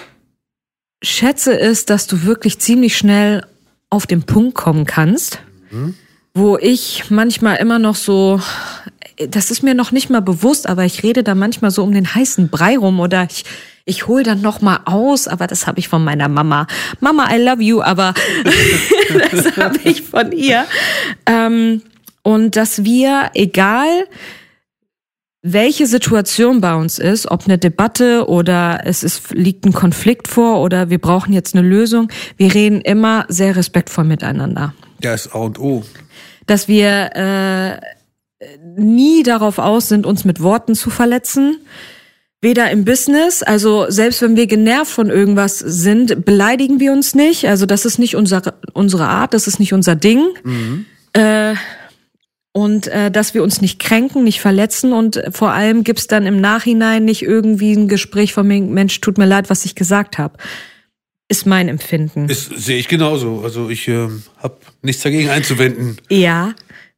schätze, ist, dass du wirklich ziemlich schnell auf den Punkt kommen kannst, wo ich manchmal immer noch so, das ist mir noch nicht mal bewusst, aber ich rede da manchmal so um den heißen Brei rum oder ich ich hol dann noch mal aus, aber das habe ich von meiner Mama. Mama, I love you, aber das habe ich von ihr. Ähm, und dass wir, egal welche Situation bei uns ist, ob eine Debatte oder es ist, liegt ein Konflikt vor oder wir brauchen jetzt eine Lösung, wir reden immer sehr respektvoll miteinander. Ja, ist A und O. Dass wir äh, nie darauf aus sind, uns mit Worten zu verletzen. Weder im Business, also selbst wenn wir genervt von irgendwas sind, beleidigen wir uns nicht. Also das ist nicht unsere, unsere Art, das ist nicht unser Ding. Äh, und äh, dass wir uns nicht kränken, nicht verletzen und äh, vor allem gibt's dann im Nachhinein nicht irgendwie ein Gespräch von mir, Mensch, tut mir leid, was ich gesagt habe. Ist mein Empfinden. Ist, sehe ich genauso. Also ich ähm, habe nichts dagegen einzuwenden. ja.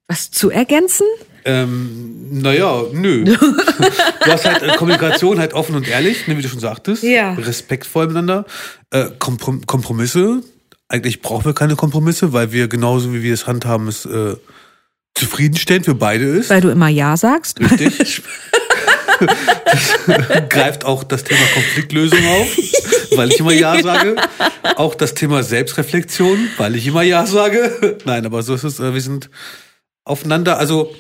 Was zu ergänzen? Ähm, naja, nö. du hast halt äh, Kommunikation halt offen und ehrlich, ne, wie du schon sagtest. Ja. Respektvoll miteinander. Äh, Komprom Kompromisse. Eigentlich brauchen wir keine Kompromisse, weil wir genauso wie wir es handhaben, es äh, zufriedenstellend für beide ist. Weil du immer Ja sagst. Richtig. Das greift auch das Thema Konfliktlösung auf, weil ich immer Ja sage. Auch das Thema Selbstreflexion, weil ich immer Ja sage. Nein, aber so ist es. äh, Wir sind aufeinander. Also,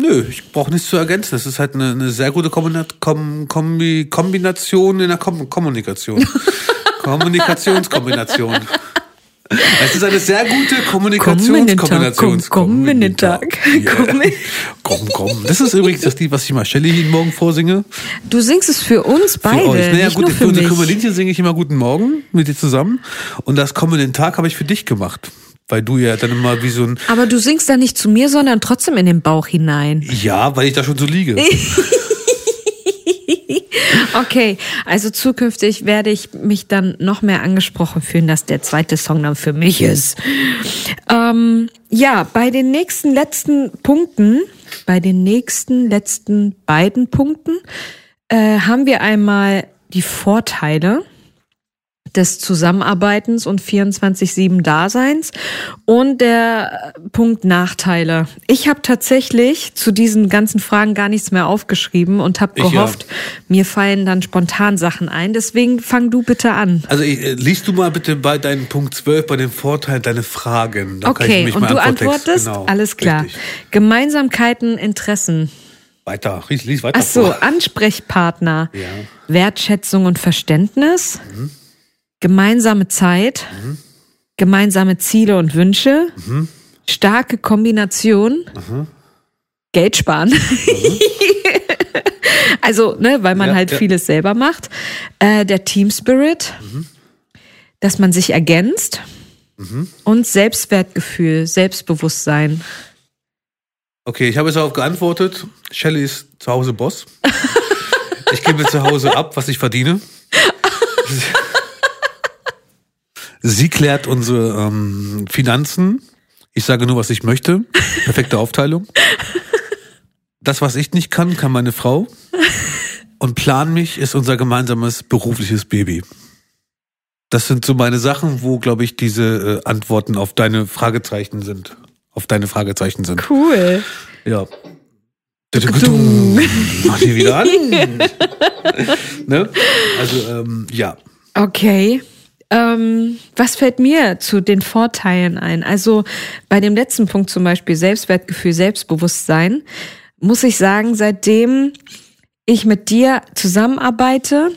nö, ich brauche nichts zu ergänzen. Das ist halt eine, eine sehr gute Kombina- Kom Kombi Kombination in der Kom Kommunikation. Kommunikationskombination. Es ist eine sehr gute Kommunikationskombination. Komm, komm, Mittag. Komm. Komm, komm. Das ist übrigens das Lied, was ich mal Shelly jeden Morgen vorsinge. Du singst es für uns Für beide, euch. Naja, nicht gut, nur für für unsere mich. Kümmerlinchen singe ich immer Guten Morgen mit dir zusammen. Und das kommenden Tag habe ich für dich gemacht. Weil du ja dann immer wie so ein, Aber du singst da nicht zu mir, sondern trotzdem in den Bauch hinein. ja, weil ich da schon so liege. Okay, also zukünftig werde ich mich dann noch mehr angesprochen fühlen, dass der zweite Song dann für mich ist. Ähm, ja, bei den nächsten letzten Punkten, bei den nächsten letzten beiden Punkten, äh, haben wir einmal die Vorteile des Zusammenarbeitens und 24-7 Daseins und der äh, Punkt Nachteile. Ich habe tatsächlich zu diesen ganzen Fragen gar nichts mehr aufgeschrieben und habe Ich ja. gehofft, mir fallen dann spontan Sachen ein. Deswegen fang du bitte an. Also äh, liest du mal bitte bei deinem Punkt 12 bei den Vorteilen deine Fragen. Dann ich Okay, und du antwortest? Genau, Alles klar. richtig. Gemeinsamkeiten, Interessen. Weiter, lies, lies weiter Ach so. Ansprechpartner. Ja. Wertschätzung und Verständnis. Gemeinsame Zeit. Gemeinsame Ziele und Wünsche. Starke Kombination. Geld sparen. also, ne, weil man Ja, halt ja. vieles selber macht. Äh, der Team Spirit. Dass man sich ergänzt. Und Selbstwertgefühl, Selbstbewusstsein. Okay, ich habe jetzt darauf geantwortet. Shelly ist zu Hause Boss. Ich gebe zu Hause ab, was ich verdiene. Sie klärt unsere ähm, Finanzen. Ich sage nur, was ich möchte. Perfekte Aufteilung. Das, was ich nicht kann, kann meine Frau. Und Plan mich ist unser gemeinsames berufliches Baby. Das sind so meine Sachen, wo, glaube ich, diese äh, Antworten auf deine Fragezeichen sind. Auf deine Fragezeichen sind. Cool. Ja. Mach die wieder an. ne? Also, ähm, ja. Okay. Ähm, was fällt mir zu den Vorteilen ein? Also bei dem letzten Punkt zum Beispiel Selbstwertgefühl, Selbstbewusstsein, muss ich sagen, seitdem ich mit dir zusammenarbeite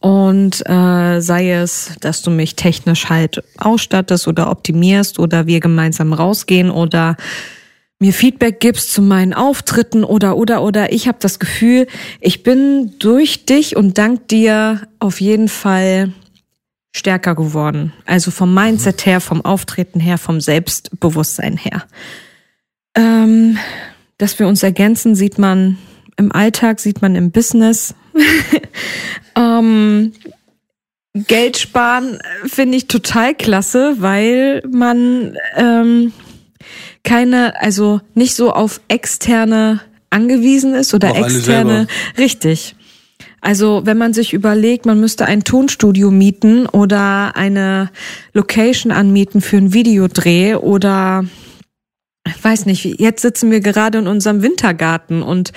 und äh, sei es, dass du mich technisch halt ausstattest oder optimierst oder wir gemeinsam rausgehen oder mir Feedback gibst zu meinen Auftritten oder oder oder ich habe das Gefühl, ich bin durch dich und dank dir auf jeden Fall stärker geworden. Also vom Mindset her, vom Auftreten her, vom Selbstbewusstsein her. Ähm, dass wir uns ergänzen, sieht man im Alltag, sieht man im Business. ähm, Geld sparen finde ich total klasse, weil man ähm, keine, also nicht so auf externe angewiesen ist oder Auch externe. Richtig. Also wenn man sich überlegt, man müsste ein Tonstudio mieten oder eine Location anmieten für einen Videodreh oder ich weiß nicht, jetzt sitzen wir gerade in unserem Wintergarten und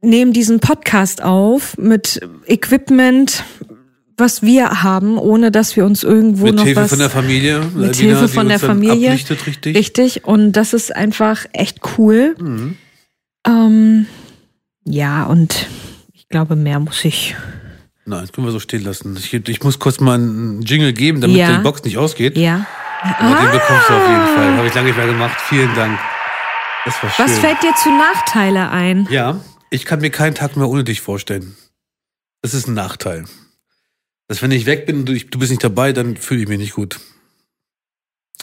nehmen diesen Podcast auf mit Equipment, was wir haben, ohne dass wir uns irgendwo Mit noch Hilfe was von der Familie. mit Albina, Hilfe von der Familie. Richtig. Richtig. Und das ist einfach echt cool. Mhm. Ähm, ja, und ich glaube, mehr muss ich. Nein, das können wir so stehen lassen. Ich, ich muss kurz mal einen Jingle geben, damit Ja. die Box nicht ausgeht. Ja. Aber den bekommst du auf jeden Fall. Habe ich lange nicht mehr gemacht. Vielen Dank. Das war schön. Was fällt dir zu Nachteile ein? Ja, ich kann mir keinen Tag mehr ohne dich vorstellen. Das ist ein Nachteil. Dass wenn ich weg bin und du, du bist nicht dabei, dann fühle ich mich nicht gut.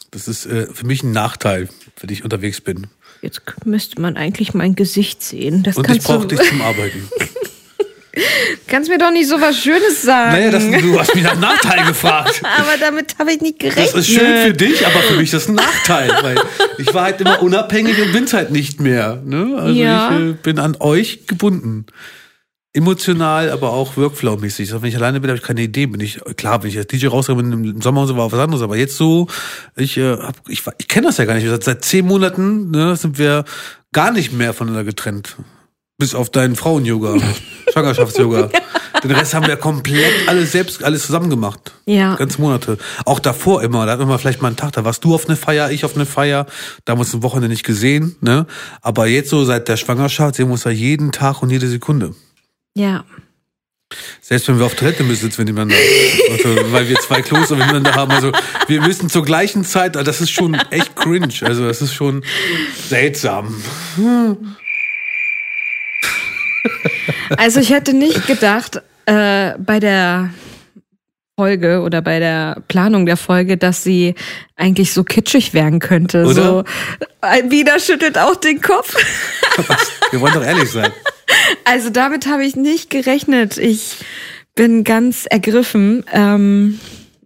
Das ist äh, für mich ein Nachteil, wenn ich unterwegs bin. Jetzt müsste man eigentlich mein Gesicht sehen. Das Und ich brauche dich zum Arbeiten. Kannst mir doch nicht so was Schönes sagen. Naja, das, du hast mich nach Nachteil gefragt. aber damit habe ich nicht gerechnet. Das ist schön für dich, aber für mich ist das ein Nachteil, weil ich war halt immer unabhängig und bin's halt nicht mehr. Ne? Also Ja. ich äh, bin an euch gebunden. Emotional, aber auch Workflow-mäßig. Also wenn ich alleine bin, habe ich keine Idee. Bin ich klar, wenn ich als DJ bin im Sommer und so war was anderes, aber jetzt so, ich äh, hab, ich, ich kenne das ja gar nicht. Seit, seit zehn Monaten ne, sind wir gar nicht mehr voneinander getrennt. Bis auf deinen Frauen-Yoga, Schwangerschafts-Yoga. Den Rest haben wir komplett alles selbst, alles zusammen gemacht. Ja. Ganz Monate. Auch davor immer. Da hatten wir mal vielleicht mal einen Tag, da warst du auf eine Feier, ich auf eine Feier. Da haben wir uns ein Wochenende nicht gesehen, ne? Aber jetzt so seit der Schwangerschaft sehen wir uns ja jeden Tag und jede Sekunde. Ja. Selbst wenn wir auf Toilette müssen, sitzen wir nebeneinander. Also, weil wir zwei Klos miteinander haben. Also wir müssen zur gleichen Zeit, das ist schon echt cringe. Also das ist schon seltsam. Also ich hätte nicht gedacht, äh, bei der Folge oder bei der Planung der Folge, dass sie eigentlich so kitschig werden könnte. Oder? So, Albina schüttelt auch den Kopf. Wir wollen doch ehrlich sein. Also damit habe ich nicht gerechnet. Ich bin ganz ergriffen. Ähm,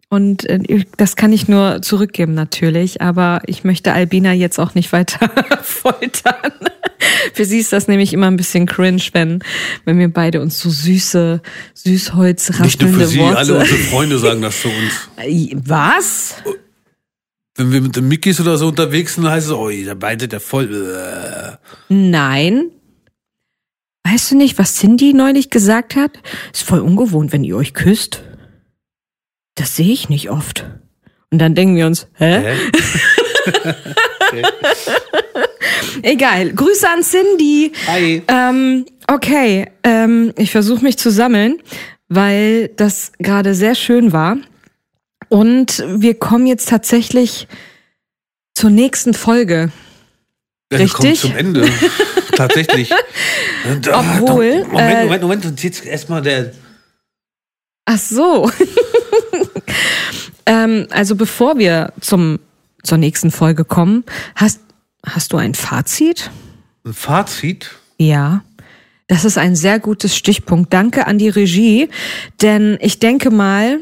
und äh, das kann ich nur zurückgeben natürlich, aber ich möchte Albina jetzt auch nicht weiter foltern. Für sie ist das nämlich immer ein bisschen cringe, wenn, wenn wir beide uns so süße, süßholz Nicht nur für sie, Worte. alle unsere Freunde sagen das zu uns. Äh, Was? Wenn wir mit den Mickeys oder so unterwegs sind, dann heißt es, oh, da beitet der voll. Äh. Nein. Weißt du nicht, was Cindy neulich gesagt hat? Ist voll ungewohnt, wenn ihr euch küsst. Das sehe ich nicht oft. Und dann denken wir uns, hä? Hä? Egal. Grüße an Cindy. Hi. Ähm, okay, ähm, ich versuche mich zu sammeln, weil das gerade sehr schön war. Und wir kommen jetzt tatsächlich zur nächsten Folge. Ja, Richtig? zum Ende. Tatsächlich. Obwohl, Moment, äh, Moment, Moment. Und jetzt erstmal der. Ach so. ähm, also bevor wir zum zur nächsten Folge kommen, hast hast du ein Fazit? Ein Fazit. Ja. Das ist ein sehr gutes Stichpunkt. Danke an die Regie, denn ich denke mal,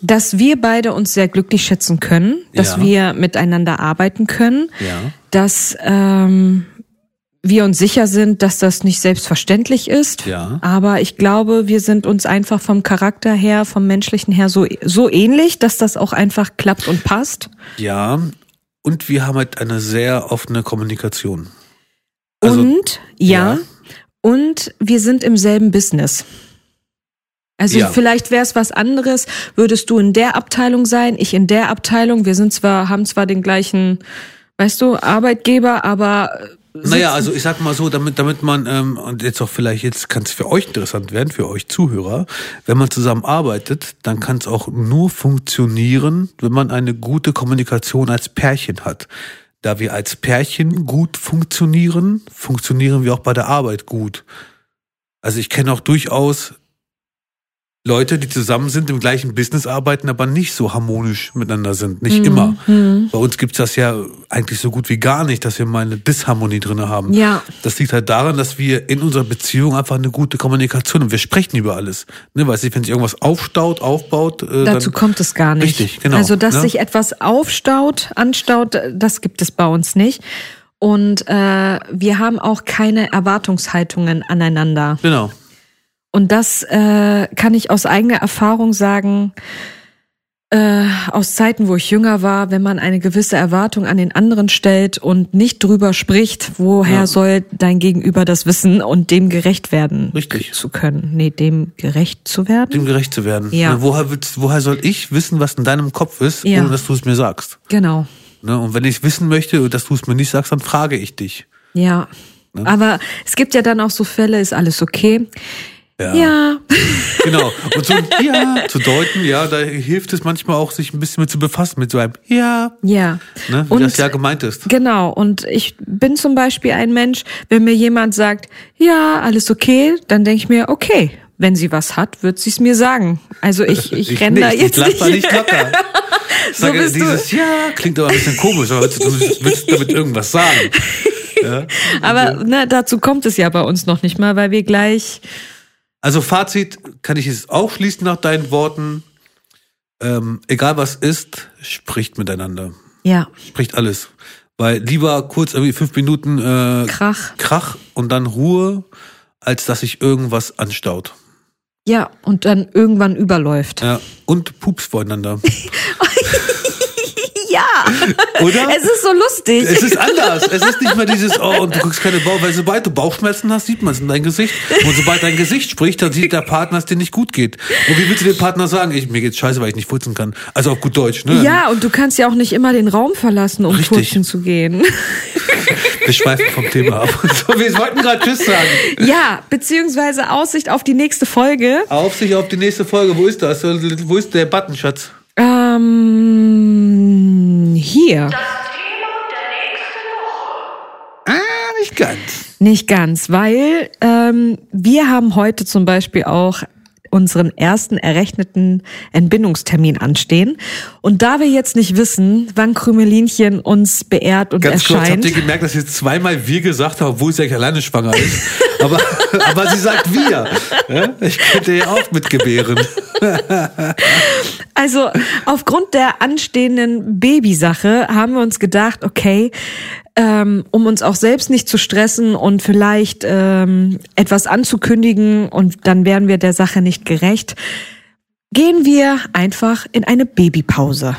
dass wir beide uns sehr glücklich schätzen können, dass Ja. wir miteinander arbeiten können, Ja. dass ähm, wir uns sicher sind, dass das nicht selbstverständlich ist. Ja. Aber ich glaube, wir sind uns einfach vom Charakter her, vom menschlichen her so, so ähnlich, dass das auch einfach klappt und passt. Ja. Und wir haben halt eine sehr offene Kommunikation. Also, und ja, ja. und wir sind im selben Business. Also Ja. vielleicht wäre es was anderes, würdest du in der Abteilung sein, ich in der Abteilung. Wir sind zwar, haben zwar den gleichen, weißt du, Arbeitgeber, aber Naja, also ich sag mal so, damit, damit man, ähm, und jetzt auch vielleicht, jetzt kann es für euch interessant werden, für euch Zuhörer, wenn man zusammen arbeitet, dann kann es auch nur funktionieren, wenn man eine gute Kommunikation als Pärchen hat. Da wir als Pärchen gut funktionieren, funktionieren wir auch bei der Arbeit gut. Also ich kenne auch durchaus Leute, die zusammen sind, im gleichen Business arbeiten, aber nicht so harmonisch miteinander sind. Nicht Mhm. immer. Bei uns gibt's das ja eigentlich so gut wie gar nicht, dass wir mal eine Disharmonie drinne haben. Ja. Das liegt halt daran, dass wir in unserer Beziehung einfach eine gute Kommunikation haben. Wir sprechen über alles. Ne, weiß ich, wenn sich irgendwas aufstaut, aufbaut, äh, Dazu kommt es gar nicht. Richtig, genau, Also, dass ne? sich etwas aufstaut, anstaut, das gibt es bei uns nicht. Und äh, wir haben auch keine Erwartungshaltungen aneinander. Genau. Und das äh, kann ich aus eigener Erfahrung sagen, äh, aus Zeiten, wo ich jünger war, wenn man eine gewisse Erwartung an den anderen stellt und nicht drüber spricht, woher Ja. soll dein Gegenüber das wissen und dem gerecht werden Richtig. zu können. Nee, dem gerecht zu werden. Dem gerecht zu werden. Ja. Ne, woher, willst, woher soll ich wissen, was in deinem Kopf ist, Ja. ohne dass du es mir sagst? Genau. Ne? Und wenn ich wissen möchte dass du es mir nicht sagst, dann frage ich dich. Ja. Ne? Aber es gibt ja dann auch so Fälle, ist alles okay? Ja. Ja. Genau. Und so ein Ja zu deuten, ja, da hilft es manchmal auch, sich ein bisschen mit zu befassen, mit so einem Ja, Ja. ne, wie Und- das ja gemeint ist. Genau, und ich bin zum Beispiel ein Mensch, wenn mir jemand sagt, ja, alles okay, dann denke ich mir, okay, wenn sie was hat, wird sie es mir sagen. Also ich, ich, renn da nicht, jetzt ich lass da nicht. nicht locker. Ich So sage, bist du. dieses Ja klingt aber ein bisschen komisch, aber du willst damit irgendwas sagen? Ja? Aber ne, dazu kommt es ja bei uns noch nicht mal, weil wir gleich, Also Fazit kann ich es aufschließen nach deinen Worten. Ähm, egal was ist, spricht miteinander. ja, Spricht alles. Weil lieber kurz irgendwie fünf Minuten äh, Krach. Krach und dann Ruhe, als dass sich irgendwas anstaut. Ja, und dann irgendwann überläuft. Ja. Und Pups voreinander. Oder? es ist so lustig. Es ist anders. Es ist nicht mehr dieses, oh, und du kriegst keine Bauch, weil sobald du Bauchschmerzen hast, sieht man es in deinem Gesicht. Und sobald dein Gesicht spricht, dann sieht der Partner, dass dir nicht gut geht. Und wie willst du dem Partner sagen, ich, mir geht's scheiße, weil ich nicht furzen kann? Also auf gut Deutsch, ne? ja, und du kannst ja auch nicht immer den Raum verlassen, um Richtig. furzen zu gehen. Wir schweifen vom Thema ab. So, wir wollten gerade Tschüss sagen. ja, beziehungsweise Aussicht auf die nächste Folge. Auf sich auf die nächste Folge. Wo ist das? Wo ist der Button, Schatz? Ähm, hier. Ah, nicht ganz. Nicht ganz, weil ähm, wir haben heute zum Beispiel auch unseren ersten errechneten Entbindungstermin anstehen. Und da wir jetzt nicht wissen, wann Krümelinchen uns beehrt und Ganz kurz, habt erscheint. ihr gemerkt, dass jetzt zweimal wir gesagt haben, obwohl sie eigentlich alleine schwanger ist? aber, aber sie sagt wir. Ich könnte ja auch mitgebären. Also aufgrund der anstehenden Babysache haben wir uns gedacht, okay, ähm, um uns auch selbst nicht zu stressen und vielleicht ähm, etwas anzukündigen und dann wären wir der Sache nicht gerecht, gehen wir einfach in eine Babypause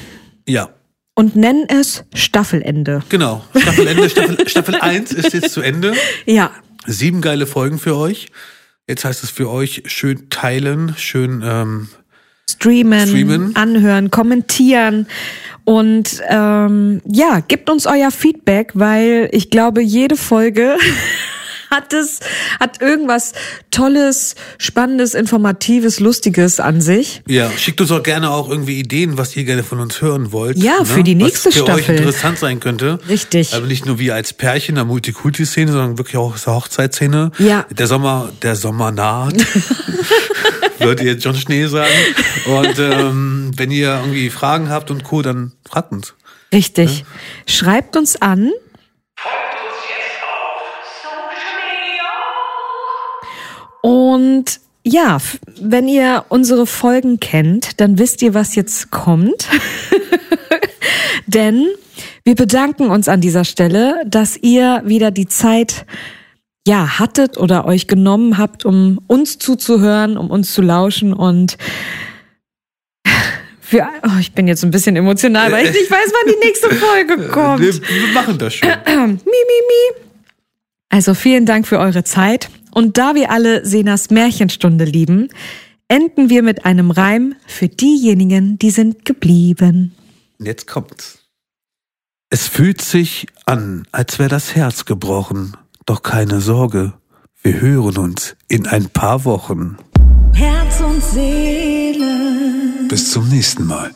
Ja, und nennen es Staffelende. genau. Staffelende, Staffel, Staffel 1 ist jetzt zu Ende. Ja, Sieben geile Folgen für euch. Jetzt heißt es für euch schön teilen, schön ähm, streamen, Streamen. anhören, kommentieren und ähm, ja, gebt uns euer Feedback, weil ich glaube, jede Folge hat es hat irgendwas Tolles, Spannendes, Informatives, Lustiges an sich. Ja, schickt uns auch gerne auch irgendwie Ideen, was ihr gerne von uns hören wollt. ne? Ja, für die nächste was für Staffel. euch interessant sein könnte. Richtig. Aber nicht nur wir als Pärchen der Multikulti-Szene, sondern wirklich auch aus der Hochzeitsszene. Ja. Der Sommer, der Sommer naht. Würde jetzt John Schnee sagen. Und ähm, wenn ihr irgendwie Fragen habt und Co., dann fragt uns. Richtig. Schreibt uns an. Und ja, wenn ihr unsere Folgen kennt, dann wisst ihr, was jetzt kommt. Denn wir bedanken uns an dieser Stelle, dass ihr wieder die Zeit ja, hattet oder euch genommen habt, um uns zuzuhören, um uns zu lauschen und für, oh, ich bin jetzt ein bisschen emotional, weil ich nicht weiß, wann die nächste Folge kommt. Wir, machen das schon. Mi, mi, mi. Also vielen Dank für eure Zeit. Und da wir alle Senas Märchenstunde lieben, enden wir mit einem Reim für diejenigen, die sind geblieben. Jetzt kommt's. Es fühlt sich an, als wäre das Herz gebrochen. Doch keine Sorge, wir hören uns in ein paar Wochen. Herz und Seele. Bis zum nächsten Mal.